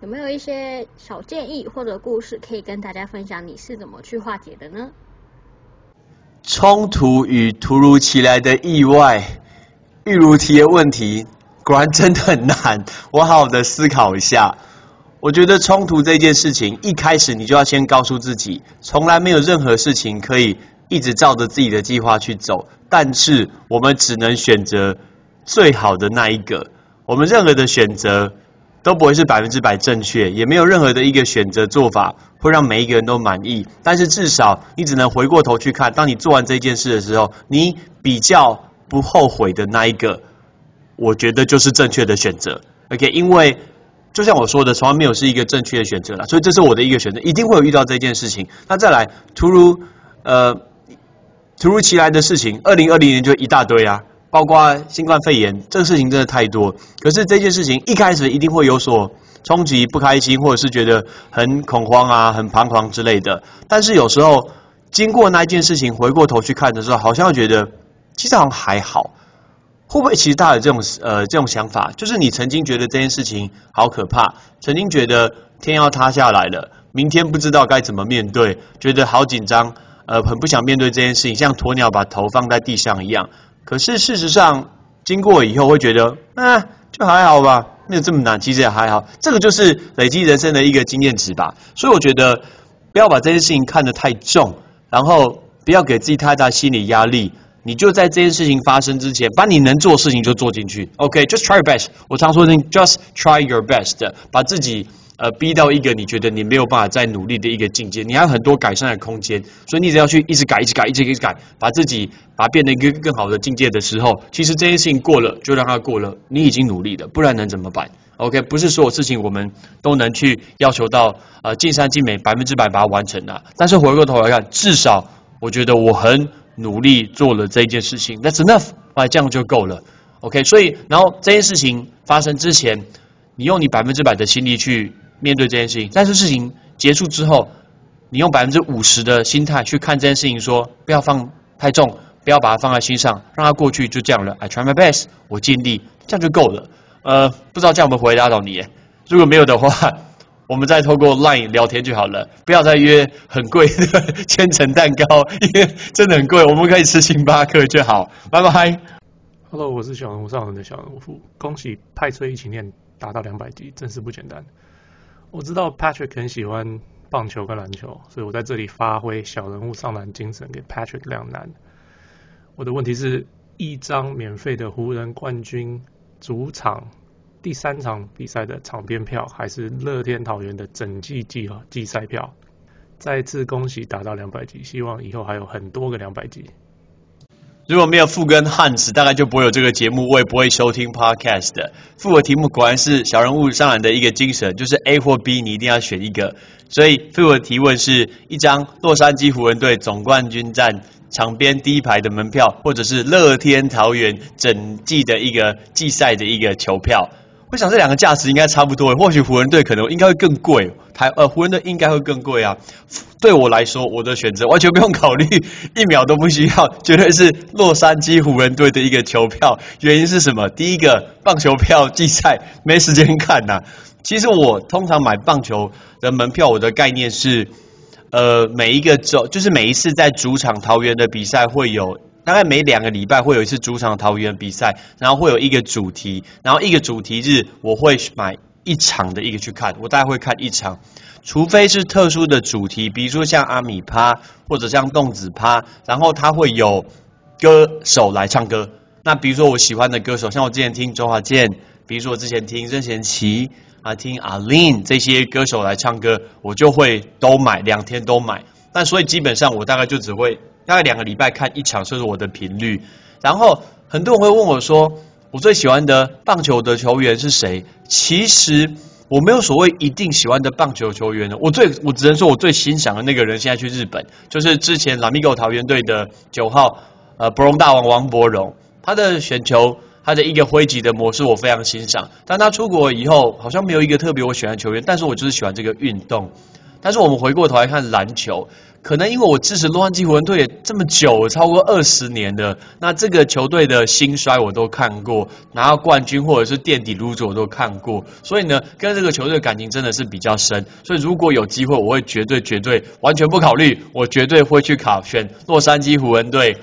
有没有一些小建议或者故事可以跟大家分享？你是怎么去化解的呢？冲突与突如其来的意外，玉如提的问题，果然真的很难。我好好的思考一下。我觉得冲突这件事情，一开始你就要先告诉自己，从来没有任何事情可以一直照着自己的计划去走。但是我们只能选择最好的那一个。我们任何的选择。都不会是百分之百正确，也没有任何的一个选择做法会让每一个人都满意。但是至少你只能回过头去看，当你做完这件事的时候，你比较不后悔的那一个，我觉得就是正确的选择。OK，因为就像我说的，从来没有是一个正确的选择了，所以这是我的一个选择，一定会有遇到这件事情。那再来，突如呃突如其来的事情，二零二零年就一大堆啊。包括新冠肺炎这个事情真的太多，可是这件事情一开始一定会有所冲击、不开心，或者是觉得很恐慌啊、很彷徨之类的。但是有时候经过那一件事情，回过头去看的时候，好像觉得其实好像还好。会不会其实大家有这种呃这种想法？就是你曾经觉得这件事情好可怕，曾经觉得天要塌下来了，明天不知道该怎么面对，觉得好紧张，呃，很不想面对这件事情，像鸵鸟把头放在地上一样。可是事实上，经过以后会觉得，啊，就还好吧，没有这么难，其实也还好。这个就是累积人生的一个经验值吧。所以我觉得，不要把这件事情看得太重，然后不要给自己太大心理压力。你就在这件事情发生之前，把你能做的事情就做进去。OK，just try your best。我常说的，just try your best，把自己呃逼到一个你觉得你没有办法再努力的一个境界，你还有很多改善的空间，所以你只要去一直改，一直改，一直一直改，把自己把它变得一个更好的境界的时候，其实这件事情过了就让它过了，你已经努力了，不然能怎么办？OK，不是所有事情我们都能去要求到呃尽善尽美百分之百把它完成的，但是回过头来看，至少我觉得我很努力做了这件事情，That's enough，哎，这样就够了。OK，所以然后这件事情发生之前，你用你百分之百的心力去面对这件事情，但是事情结束之后，你用百分之五十的心态去看这件事情，说不要放太重，不要把它放在心上，让它过去就这样了。I try my best，我尽力，这样就够了。呃，不知道这样有没有回答到你？如果没有的话，我们再透过 Line 聊天就好了，不要再约很贵的 千层蛋糕，因 为真的很贵，我们可以吃星巴克就好。拜拜。Hello，我是小人物上人的小人物，恭喜派崔一起念达到两百集，真是不简单。我知道 Patrick 很喜欢棒球跟篮球，所以我在这里发挥小人物上篮精神，给 Patrick 两难。我的问题是一张免费的湖人冠军主场第三场比赛的场边票，还是乐天桃园的整季季季赛票？再次恭喜达到两百集，希望以后还有很多个两百集。如果没有富跟汉子，大概就不会有这个节目，我也不会收听 podcast 的。富的题目果然是小人物上来的一个精神，就是 A 或 B，你一定要选一个。所以富的提问是一张洛杉矶湖人队总冠军战场边第一排的门票，或者是乐天桃园整季的一个季赛的一个球票。我想这两个价值应该差不多，或许湖人队可能应该会更贵，台呃湖人队应该会更贵啊。对我来说，我的选择完全不用考虑，一秒都不需要，绝对是洛杉矶湖人队的一个球票。原因是什么？第一个，棒球票季赛 没时间看呐、其实我通常买棒球的门票，我的概念是，呃，每一个周就是每一次在主场桃园的比赛会有。大概每两个礼拜会有一次主场桃园比赛，然后会有一个主题，然后一个主题日我会买一场的一个去看，我大概会看一场，除非是特殊的主题，比如说像阿米趴或者像动子趴，然后它会有歌手来唱歌。那比如说我喜欢的歌手，像我之前听周华健，比如说我之前听任贤齐啊，听阿令这些歌手来唱歌，我就会都买，两天都买。但所以基本上我大概就只会大概两个礼拜看一场，这是我的频率。然后很多人会问我说，我最喜欢的棒球的球员是谁？其实我没有所谓一定喜欢的棒球球员的，我最我只能说我最欣赏的那个人现在去日本，就是之前拉米狗桃园队的九号呃博荣大王王柏荣，他的选球。他的一个挥击的模式我非常欣赏，但他出国以后好像没有一个特别我喜欢的球员，但是我就是喜欢这个运动。但是我们回过头来看篮球，可能因为我支持洛杉矶湖人队也这么久，超过二十年的，那这个球队的兴衰我都看过，拿到冠军或者是垫底入座我都看过，所以呢，跟这个球队感情真的是比较深。所以如果有机会，我会绝对绝对完全不考虑，我绝对会去考选洛杉矶湖人队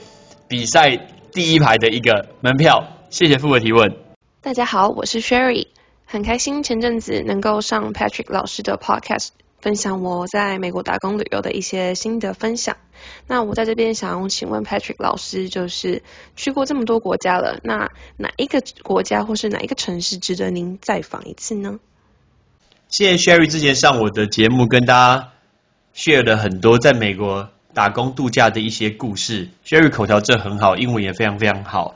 比赛第一排的一个门票。谢谢傅的提问。大家好，我是 Sherry，很开心前阵子能够上 Patrick 老师的 Podcast，分享我在美国打工旅游的一些心得分享。那我在这边想要请问 Patrick 老师，就是去过这么多国家了，那哪一个国家或是哪一个城市值得您再访一次呢？谢谢 Sherry 之前上我的节目跟大家 share 了很多在美国打工度假的一些故事。Sherry 口条这很好，英文也非常非常好。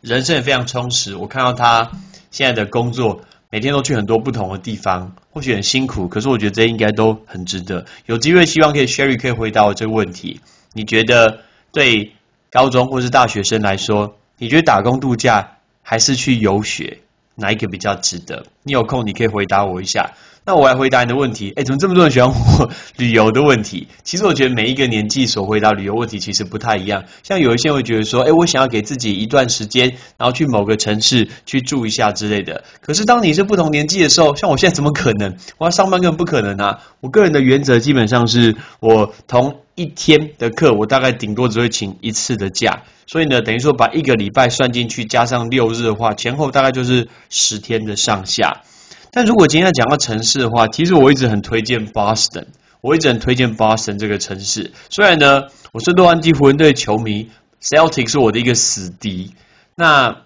人生也非常充实。我看到他现在的工作，每天都去很多不同的地方，或许很辛苦，可是我觉得这应该都很值得。有机会，希望可以 Sherry 可以回答我这个问题。你觉得对高中或是大学生来说，你觉得打工度假还是去游学，哪一个比较值得？你有空你可以回答我一下。那我来回答你的问题。哎，怎么这么多人喜欢我 旅游的问题？其实我觉得每一个年纪所回答旅游问题其实不太一样。像有一些人会觉得说，哎，我想要给自己一段时间，然后去某个城市去住一下之类的。可是当你是不同年纪的时候，像我现在怎么可能？我要上班根本不可能啊！我个人的原则基本上是我同一天的课，我大概顶多只会请一次的假。所以呢，等于说把一个礼拜算进去，加上六日的话，前后大概就是十天的上下。但如果今天要讲到城市的话，其实我一直很推荐 Boston，我一直很推荐 Boston 这个城市。虽然呢，我是洛杉矶湖人队球迷，Celtic 是我的一个死敌。那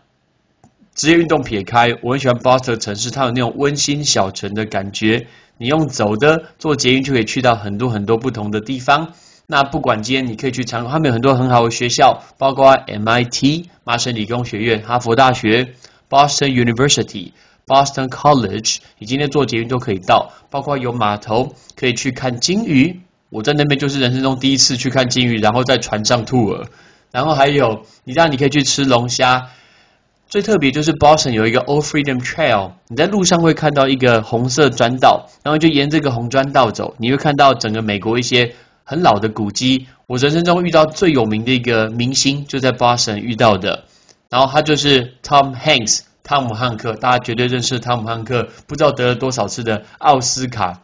职业运动撇开，我很喜欢 Boston 城市，它有那种温馨小城的感觉。你用走的坐捷运就可以去到很多很多不同的地方。那不管今天你可以去参观，他们有很多很好的学校，包括 MIT 麻省理工学院、哈佛大学、Boston University、Boston College，你今天坐捷运都可以到，包括有码头可以去看鲸鱼。我在那边就是人生中第一次去看鲸鱼，然后在船上吐了。然后还有，你知道你可以去吃龙虾。最特别就是 Boston 有一个 Old Freedom Trail，你在路上会看到一个红色砖道，然后就沿这个红砖道走，你会看到整个美国一些很老的古迹。我人生中遇到最有名的一个明星就在 Boston 遇到的，然后他就是 Tom Hanks，汤姆汉克，大家绝对认识汤姆汉克，不知道得了多少次的奥斯卡。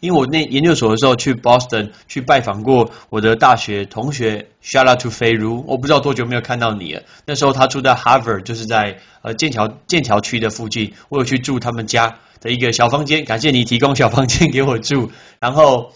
因为我那研究所的时候去 Boston 去拜访过我的大学同学，Shout out to 飞如，我不知道多久没有看到你了。那时候他住在 Harvard，就是在呃剑桥剑桥区的附近，我有去住他们家的一个小房间，感谢你提供小房间给我住。然后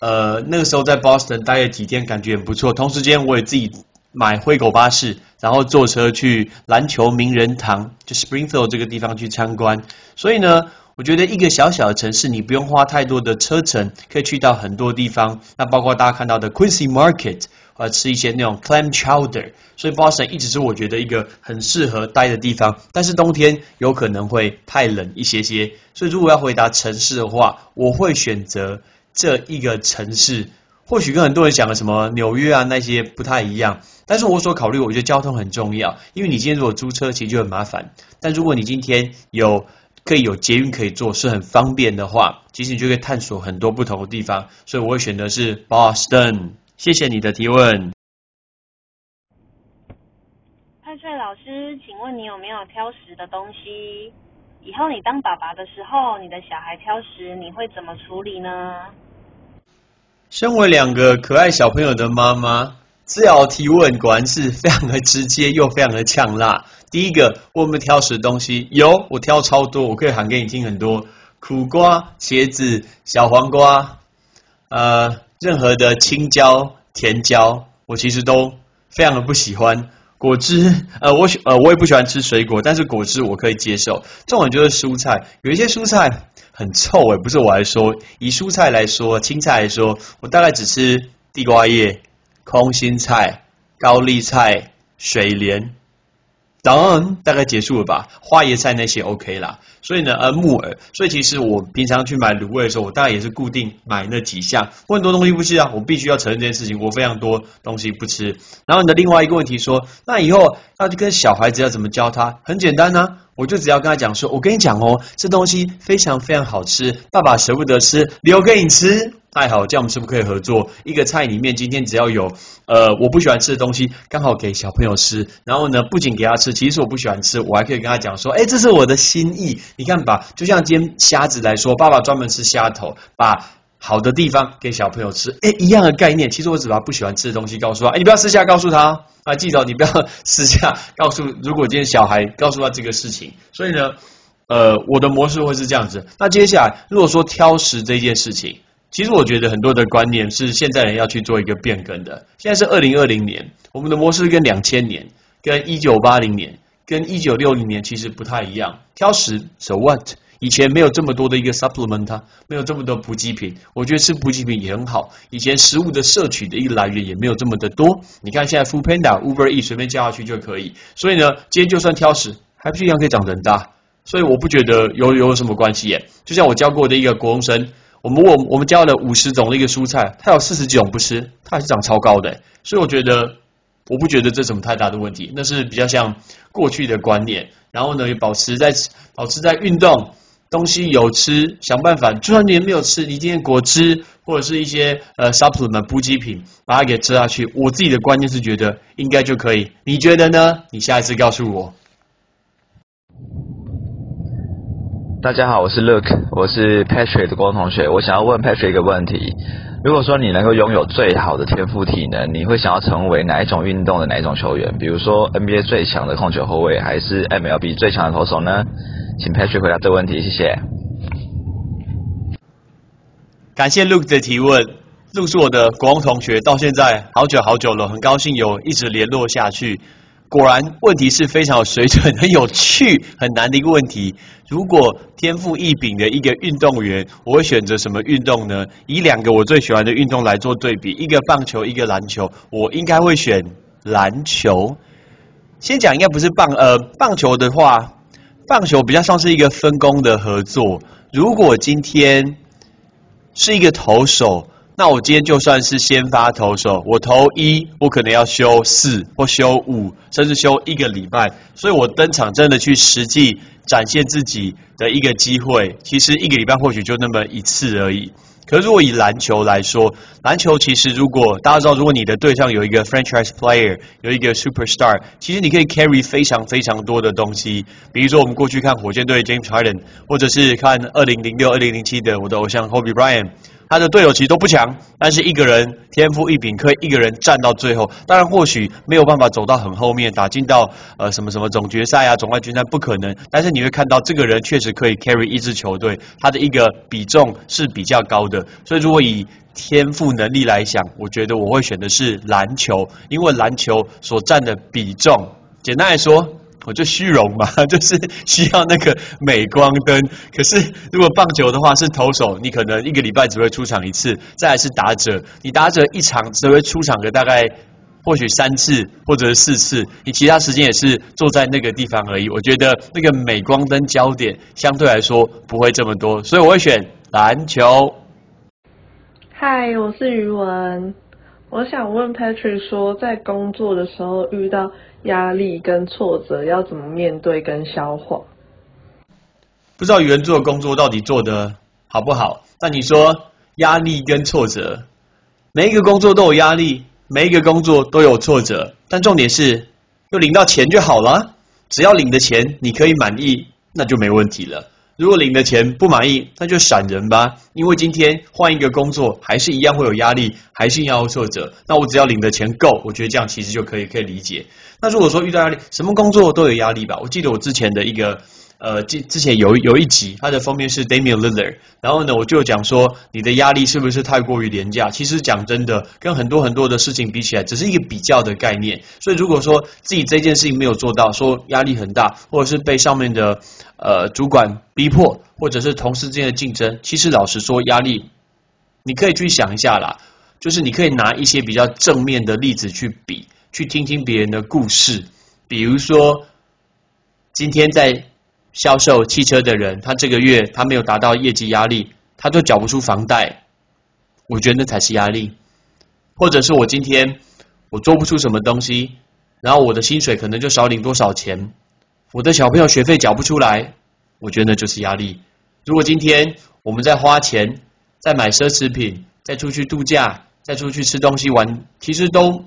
呃那个时候在 Boston 待了几天，感觉很不错。同时间我也自己买灰狗巴士，然后坐车去篮球名人堂，就 Springfield 这个地方去参观。所以呢。我觉得一个小小的城市，你不用花太多的车程，可以去到很多地方。那包括大家看到的 Quincy Market，呃，吃一些那种 clam chowder。所以 Boston 一直是我觉得一个很适合待的地方。但是冬天有可能会太冷一些些。所以如果要回答城市的话，我会选择这一个城市。或许跟很多人讲的什么纽约啊那些不太一样。但是我所考虑，我觉得交通很重要，因为你今天如果租车其实就很麻烦。但如果你今天有可以有捷运可以坐，是很方便的话，其实你就可以探索很多不同的地方。所以我会选择是 Boston。谢谢你的提问。派帅老师，请问你有没有挑食的东西？以后你当爸爸的时候，你的小孩挑食，你会怎么处理呢？身为两个可爱小朋友的妈妈。这条提问果然是非常的直接又非常的呛辣。第一个，我有没有挑食的东西？有，我挑超多，我可以喊给你听很多。苦瓜、茄子、小黄瓜，呃，任何的青椒、甜椒，我其实都非常的不喜欢。果汁，呃，我喜，呃，我也不喜欢吃水果，但是果汁我可以接受。这种就是蔬菜，有一些蔬菜很臭诶，不是我来说。以蔬菜来说，青菜来说，我大概只吃地瓜叶。空心菜、高丽菜、水莲，等，大概结束了吧？花椰菜那些 OK 啦。所以呢，呃，木耳。所以其实我平常去买卤味的时候，我大概也是固定买那几项。我很多东西不吃啊，我必须要承认这件事情，我非常多东西不吃。然后你的另外一个问题说，那以后要去跟小孩子要怎么教他？很简单呢，我就只要跟他讲说，我跟你讲哦，这东西非常非常好吃，爸爸舍不得吃，留给你吃。太好，这样我们是不是可以合作？一个菜里面今天只要有呃我不喜欢吃的东西，刚好给小朋友吃。然后呢，不仅给他吃，其实我不喜欢吃，我还可以跟他讲说，哎，这是我的心意。你看吧，就像今天虾子来说，爸爸专门吃虾头，把好的地方给小朋友吃，哎，一样的概念。其实我只把不喜欢吃的东西告诉他，哎，你不要私下告诉他啊，记得你不要私下告诉。如果今天小孩告诉他这个事情，所以呢，呃，我的模式会是这样子。那接下来，如果说挑食这件事情。其实我觉得很多的观念是现在人要去做一个变更的。现在是二零二零年，我们的模式跟两千年、跟一九八零年、跟一九六零年其实不太一样。挑食，so what？以前没有这么多的一个 supplement，没有这么多补给品，我觉得吃补给品也很好。以前食物的摄取的一个来源也没有这么的多。你看现在 Food Panda、Uber E 随便叫下去就可以。所以呢，今天就算挑食，还不是一样可以长得很大。所以我不觉得有有什么关系耶。就像我教过的一个国中生。我们我我们教了五十种的一个蔬菜，它有四十几种不吃，它还是长超高的，所以我觉得我不觉得这什么太大的问题，那是比较像过去的观念。然后呢，也保持在保持在运动，东西有吃，想办法，就算你没有吃，你今天果汁或者是一些呃 supplement 补给品，把它给吃下去。我自己的观念是觉得应该就可以，你觉得呢？你下一次告诉我。大家好，我是 Luke，我是 Patrick 的光同学。我想要问 Patrick 一个问题：如果说你能够拥有最好的天赋体能，你会想要成为哪一种运动的哪一种球员？比如说 NBA 最强的控球后卫，还是 MLB 最强的投手呢？请 Patrick 回答这个问题，谢谢。感谢 Luke 的提问。Luke 是我的国光同学，到现在好久好久了，很高兴有一直联络下去。果然问题是非常有水准、很有趣、很难的一个问题。如果天赋异禀的一个运动员，我会选择什么运动呢？以两个我最喜欢的运动来做对比，一个棒球，一个篮球，我应该会选篮球。先讲应该不是棒，呃，棒球的话，棒球比较像是一个分工的合作。如果今天是一个投手。那我今天就算是先发投手，我投一，我可能要休四或休五，甚至休一个礼拜，所以我登场真的去实际展现自己的一个机会，其实一个礼拜或许就那么一次而已。可是如果以篮球来说，篮球其实如果大家知道，如果你的队上有一个 franchise player，有一个 superstar，其实你可以 carry 非常非常多的东西。比如说我们过去看火箭队 James Harden，或者是看二零零六、二零零七的我的偶像 Kobe Bryant。他的队友其实都不强，但是一个人天赋异禀，可以一个人站到最后。当然，或许没有办法走到很后面，打进到呃什么什么总决赛啊、总冠军赛不可能。但是你会看到这个人确实可以 carry 一支球队，他的一个比重是比较高的。所以，如果以天赋能力来想，我觉得我会选的是篮球，因为篮球所占的比重，简单来说。我就虚荣嘛，就是需要那个镁光灯。可是如果棒球的话，是投手，你可能一个礼拜只会出场一次；再来是打者，你打者一场只会出场个大概或许三次或者四次，你其他时间也是坐在那个地方而已。我觉得那个镁光灯焦点相对来说不会这么多，所以我会选篮球。嗨，我是余文，我想问 Patrick 说，在工作的时候遇到。压力跟挫折要怎么面对跟消化？不知道原做工作到底做的好不好？但你说压力跟挫折，每一个工作都有压力，每一个工作都有挫折，但重点是，就领到钱就好了。只要领的钱你可以满意，那就没问题了。如果领的钱不满意，那就闪人吧。因为今天换一个工作，还是一样会有压力，还是一样有挫折。那我只要领的钱够，我觉得这样其实就可以可以理解。那如果说遇到压力，什么工作都有压力吧？我记得我之前的一个。呃，之之前有有一集，它的封面是 Damian Lillard，然后呢，我就讲说你的压力是不是太过于廉价？其实讲真的，跟很多很多的事情比起来，只是一个比较的概念。所以如果说自己这件事情没有做到，说压力很大，或者是被上面的呃主管逼迫，或者是同事之间的竞争，其实老实说，压力你可以去想一下啦，就是你可以拿一些比较正面的例子去比，去听听别人的故事，比如说今天在。销售汽车的人，他这个月他没有达到业绩压力，他都缴不出房贷，我觉得那才是压力。或者是我今天我做不出什么东西，然后我的薪水可能就少领多少钱，我的小朋友学费缴不出来，我觉得那就是压力。如果今天我们在花钱，在买奢侈品，在出去度假，在出去吃东西玩，其实都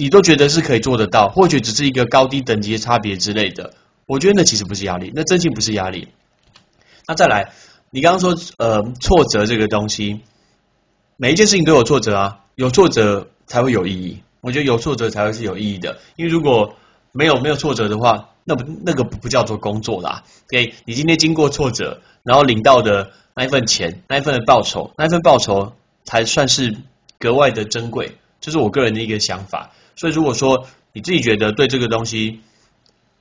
你都觉得是可以做得到，或许只是一个高低等级的差别之类的。我觉得那其实不是压力，那真心不是压力。那再来，你刚刚说呃挫折这个东西，每一件事情都有挫折啊，有挫折才会有意义。我觉得有挫折才会是有意义的，因为如果没有没有挫折的话，那不那个不不叫做工作啦。给，你今天经过挫折，然后领到的那一份钱，那一份的报酬，那一份报酬才算是格外的珍贵。这是我个人的一个想法。所以如果说你自己觉得对这个东西，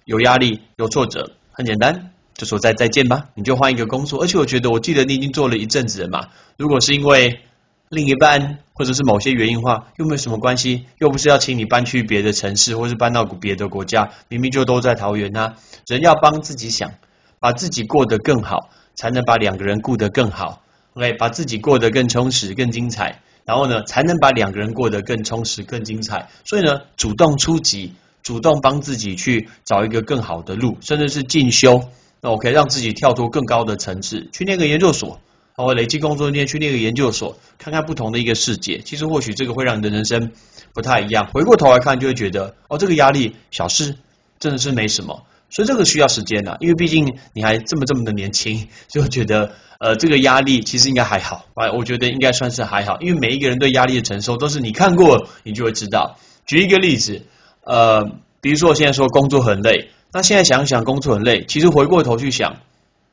有压力，有挫折，很简单，就说再再见吧，你就换一个工作。而且我觉得，我记得你已经做了一阵子了嘛。如果是因为另一半或者是某些原因的话，又没有什么关系，又不是要请你搬去别的城市，或是搬到别的国家，明明就都在桃园啊。人要帮自己想，把自己过得更好，才能把两个人顾得更好。OK，把自己过得更充实、更精彩，然后呢，才能把两个人过得更充实、更精彩。所以呢，主动出击。主动帮自己去找一个更好的路，甚至是进修，那我可以让自己跳脱更高的层次，去念个研究所，或累积工作经验去念个研究所，看看不同的一个世界。其实或许这个会让你的人生不太一样。回过头来看，就会觉得哦，这个压力小事，真的是没什么。所以这个需要时间的，因为毕竟你还这么这么的年轻，就觉得呃这个压力其实应该还好啊。我觉得应该算是还好，因为每一个人对压力的承受都是你看过，你就会知道。举一个例子。呃，比如说我现在说工作很累，那现在想想工作很累，其实回过头去想，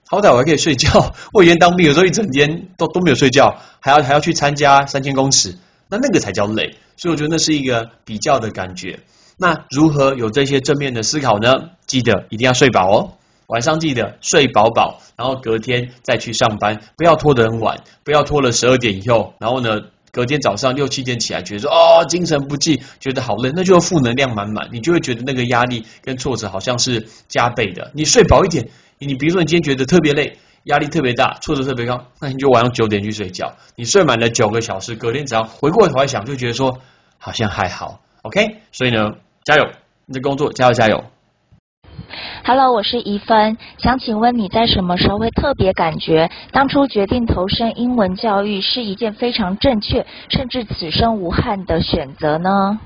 好歹我还可以睡觉。我以前当兵有时候一整天都都没有睡觉，还要还要去参加三千公尺，那那个才叫累。所以我觉得那是一个比较的感觉。那如何有这些正面的思考呢？记得一定要睡饱哦，晚上记得睡饱饱，然后隔天再去上班，不要拖得很晚，不要拖了十二点以后，然后呢，隔天早上六七点起来，觉得说哦精神不济，觉得好累，那就负能量满满，你就会觉得那个压力跟挫折好像是加倍的。你睡饱一点，你比如说你今天觉得特别累。压力特别大，挫折特别高，那你就晚上九点去睡觉。你睡满了九个小时，隔天早上回过头来想，就觉得说好像还好，OK。所以呢，加油，你的工作加油加油。Hello，我是怡芬，想请问你在什么时候会特别感觉当初决定投身英文教育是一件非常正确，甚至此生无憾的选择呢？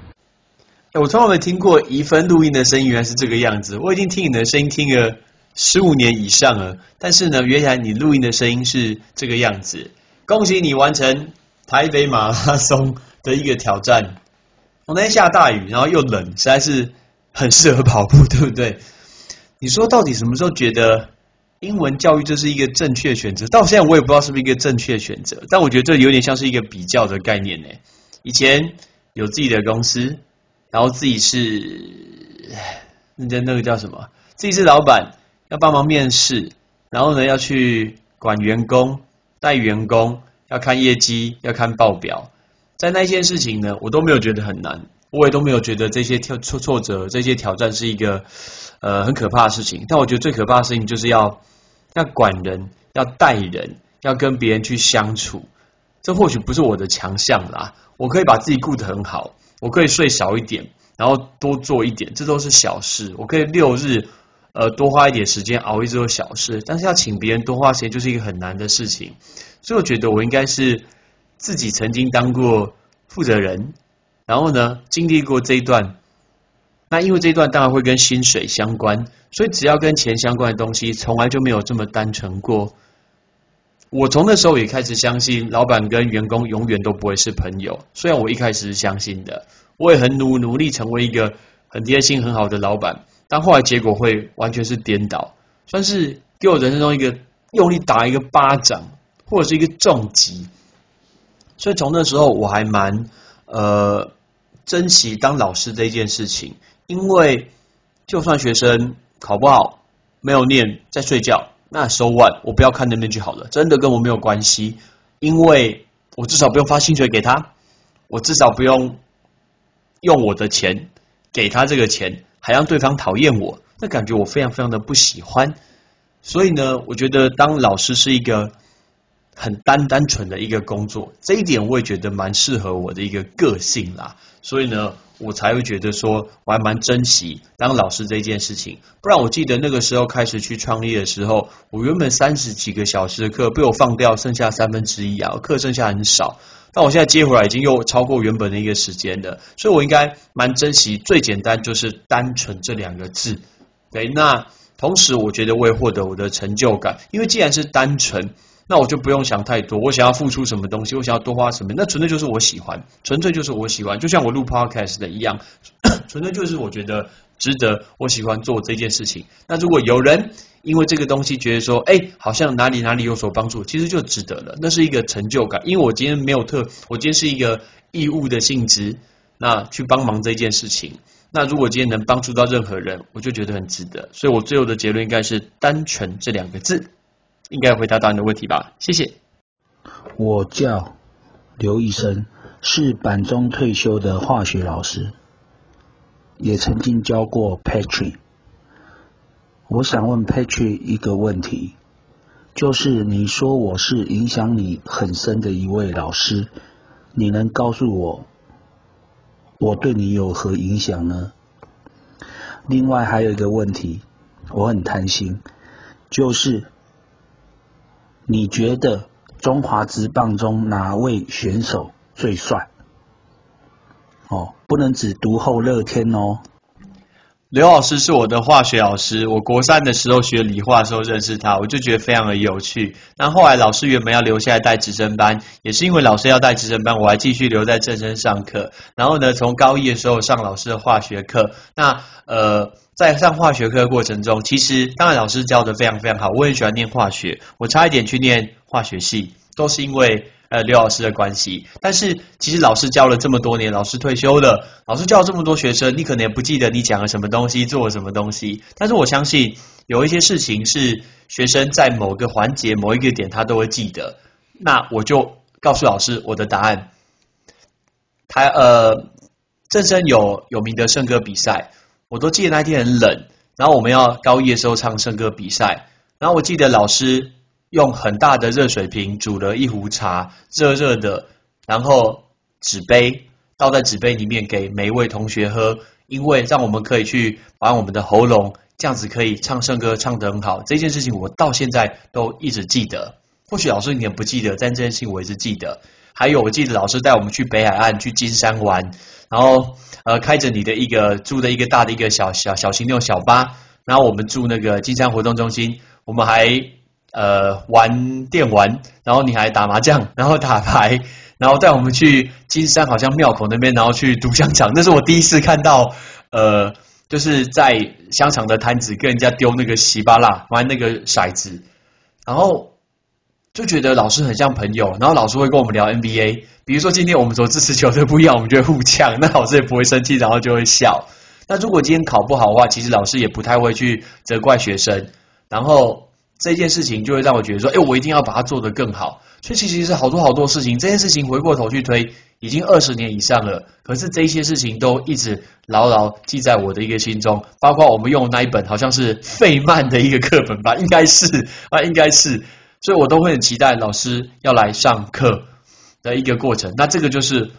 我从来没听过怡芬录音的声音原来是这个样子，我已经听你的声音听了。十五年以上了，但是呢，原来你录音的声音是这个样子。恭喜你完成台北马拉松的一个挑战。我那天下大雨，然后又冷，实在是很适合跑步，对不对？你说到底什么时候觉得英文教育这是一个正确选择？到现在我也不知道是不是一个正确选择，但我觉得这有点像是一个比较的概念呢。以前有自己的公司，然后自己是那叫那个叫什么？自己是老板。要帮忙面试，然后呢要去管员工、带员工，要看业绩、要看报表，在那件事情呢，我都没有觉得很难，我也都没有觉得这些挑挫挫折、这些挑战是一个呃很可怕的事情。但我觉得最可怕的事情就是要要管人、要带人、要跟别人去相处，这或许不是我的强项啦。我可以把自己顾得很好，我可以睡少一点，然后多做一点，这都是小事。我可以六日。呃，多花一点时间熬一这小事，但是要请别人多花钱就是一个很难的事情，所以我觉得我应该是自己曾经当过负责人，然后呢经历过这一段，那因为这一段当然会跟薪水相关，所以只要跟钱相关的东西，从来就没有这么单纯过。我从那时候也开始相信，老板跟员工永远都不会是朋友，虽然我一开始是相信的，我也很努努力成为一个很贴心很好的老板。但后来结果会完全是颠倒，算是给我人生中一个用力打一个巴掌，或者是一个重击。所以从那时候我还蛮呃珍惜当老师这件事情，因为就算学生考不好，没有念在睡觉，那 so what，我不要看那边就好了，真的跟我没有关系，因为我至少不用发薪水给他，我至少不用用我的钱给他这个钱。还让对方讨厌我，那感觉我非常非常的不喜欢。所以呢，我觉得当老师是一个很单单纯的一个工作，这一点我也觉得蛮适合我的一个个性啦。所以呢，我才会觉得说我还蛮珍惜当老师这件事情。不然我记得那个时候开始去创业的时候，我原本三十几个小时的课被我放掉，剩下三分之一啊，课剩下很少。但我现在接回来已经又超过原本的一个时间了，所以我应该蛮珍惜最简单就是单纯这两个字。对，那同时我觉得我也获得我的成就感，因为既然是单纯，那我就不用想太多，我想要付出什么东西，我想要多花什么，那纯粹就是我喜欢，纯粹就是我喜欢，就像我录 podcast 的一样，纯粹就是我觉得值得，我喜欢做这件事情。那如果有人，因为这个东西觉得说，哎，好像哪里哪里有所帮助，其实就值得了。那是一个成就感。因为我今天没有特，我今天是一个义务的性质，那去帮忙这件事情。那如果今天能帮助到任何人，我就觉得很值得。所以我最后的结论应该是单纯这两个字，应该回答到你的问题吧？谢谢。我叫刘医生，是板中退休的化学老师，也曾经教过 Patrick。我想问 Patrick 一个问题，就是你说我是影响你很深的一位老师，你能告诉我我对你有何影响呢？另外还有一个问题，我很贪心，就是你觉得中华职棒中哪位选手最帅？哦，不能只读后乐天哦。刘老师是我的化学老师，我国三的时候学理化的时候认识他，我就觉得非常的有趣。那后来老师原本要留下来带直升班，也是因为老师要带直升班，我还继续留在正身上课。然后呢，从高一的时候上老师的化学课，那呃，在上化学课的过程中，其实当然老师教的非常非常好，我很喜欢念化学，我差一点去念化学系，都是因为呃刘老师的关系。但是其实老师教了这么多年，老师退休了，老师教了这么多学生，你可能也不记得你讲了什么东西，做了什么东西。但是我相信有一些事情是学生在某个环节、某一个点他都会记得。那我就告诉老师我的答案。他呃，正生有有名的圣歌比赛，我都记得那天很冷，然后我们要高一的时候唱圣歌比赛，然后我记得老师用很大的热水瓶煮了一壶茶，热热的，然后纸杯倒在纸杯里面给每一位同学喝，因为让我们可以去把我们的喉咙这样子可以唱圣歌唱得很好，这件事情我到现在都一直记得。或许老师你也不记得，但这件事情我一直记得。还有，我记得老师带我们去北海岸去金山玩，然后呃开着你的一个住的一个大的一个小小小型那种小巴，然后我们住那个金山活动中心，我们还呃玩电玩，然后你还打麻将，然后打牌，然后带我们去金山好像庙口那边，然后去赌香肠，那是我第一次看到呃就是在香肠的摊子跟人家丢那个喜巴拉玩那个骰子，然后。就觉得老师很像朋友，然后老师会跟我们聊 NBA，比如说今天我们所支持球队不一样，我们就会互呛，那老师也不会生气，然后就会笑。那如果今天考不好的话，其实老师也不太会去责怪学生，然后这件事情就会让我觉得说，哎，我一定要把它做得更好。所以其实是好多好多事情，这件事情回过头去推，已经二十年以上了，可是这些事情都一直牢牢记在我的一个心中。包括我们用那一本好像是费曼的一个课本吧，应该是啊，应该是。所以我都会很期待老师要来上课的一个过程。那这个就是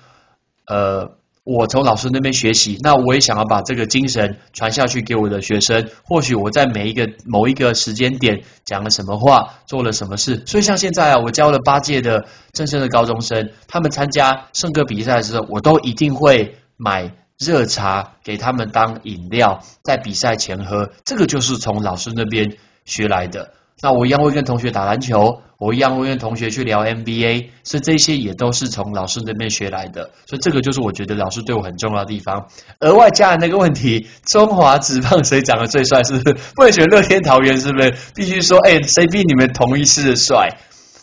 呃，我从老师那边学习，那我也想要把这个精神传下去给我的学生。或许我在每一个某一个时间点讲了什么话，做了什么事。所以像现在啊，我教了八届的正生的高中生，他们参加圣歌比赛的时候，我都一定会买热茶给他们当饮料，在比赛前喝。这个就是从老师那边学来的。那我一样会跟同学打篮球，我一样会跟同学去聊 NBA，所以这些也都是从老师那边学来的，所以这个就是我觉得老师对我很重要的地方。额外加的那个问题，中华职棒谁长得最帅？是不是不能选乐天桃园？是不是必须说，哎，谁比你们同一师的帅？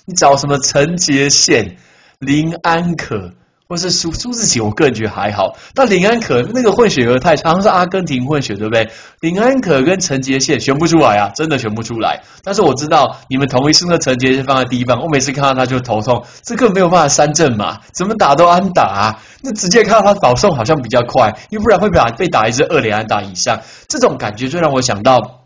你找什么陈杰宪、林安可？或是苏苏志奇，我个人觉得还好。但林安可那个混血儿太长，是阿根廷混血，对不对？林安可跟陈杰宪选不出来啊，真的选不出来。但是我知道你们同一师的陈杰宪放在第一棒，我每次看到他就头痛，这个没有办法三振嘛，怎么打都安打啊。那直接看到他保送好像比较快，因为不然会被打被打一支二连安打以上，这种感觉就让我想到。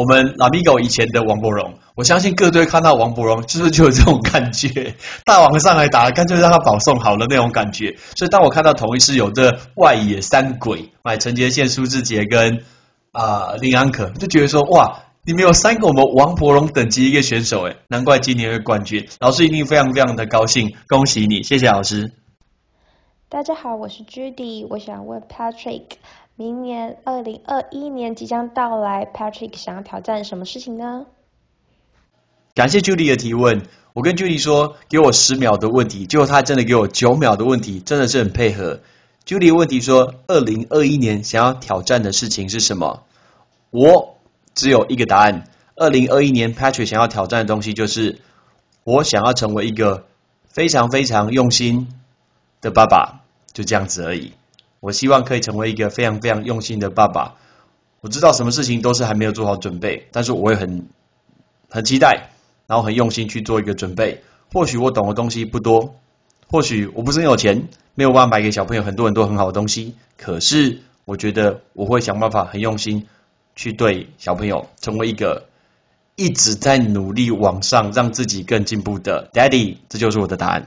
我们拉米狗以前的王伯荣，我相信各队看到王伯荣，是不是就有这种感觉？大王上来打，干脆让他保送好了那种感觉。所以当我看到同一师有的外野三鬼，买陈杰宪、苏志杰跟啊林安可，就觉得说哇，你们有三个我们王伯荣等级一个选手，诶，难怪今年的冠军，老师一定非常非常的高兴，恭喜你，谢谢老师。大家好，我是 Judy，我想问 Patrick。明年二零二一年即将到来，Patrick 想要挑战什么事情呢？感谢 Judy 的提问。我跟 Judy 说，给我十秒的问题，结果他真的给我九秒的问题，真的是很配合。Judy 问题说，二零二一年想要挑战的事情是什么？我只有一个答案。二零二一年 Patrick 想要挑战的东西就是，我想要成为一个非常非常用心的爸爸，就这样子而已。我希望可以成为一个非常非常用心的爸爸。我知道什么事情都是还没有做好准备，但是我会很很期待，然后很用心去做一个准备。或许我懂的东西不多，或许我不是很有钱，没有办法买给小朋友很多很多很好的东西。可是我觉得我会想办法很用心去对小朋友，成为一个一直在努力往上，让自己更进步的 Daddy。这就是我的答案。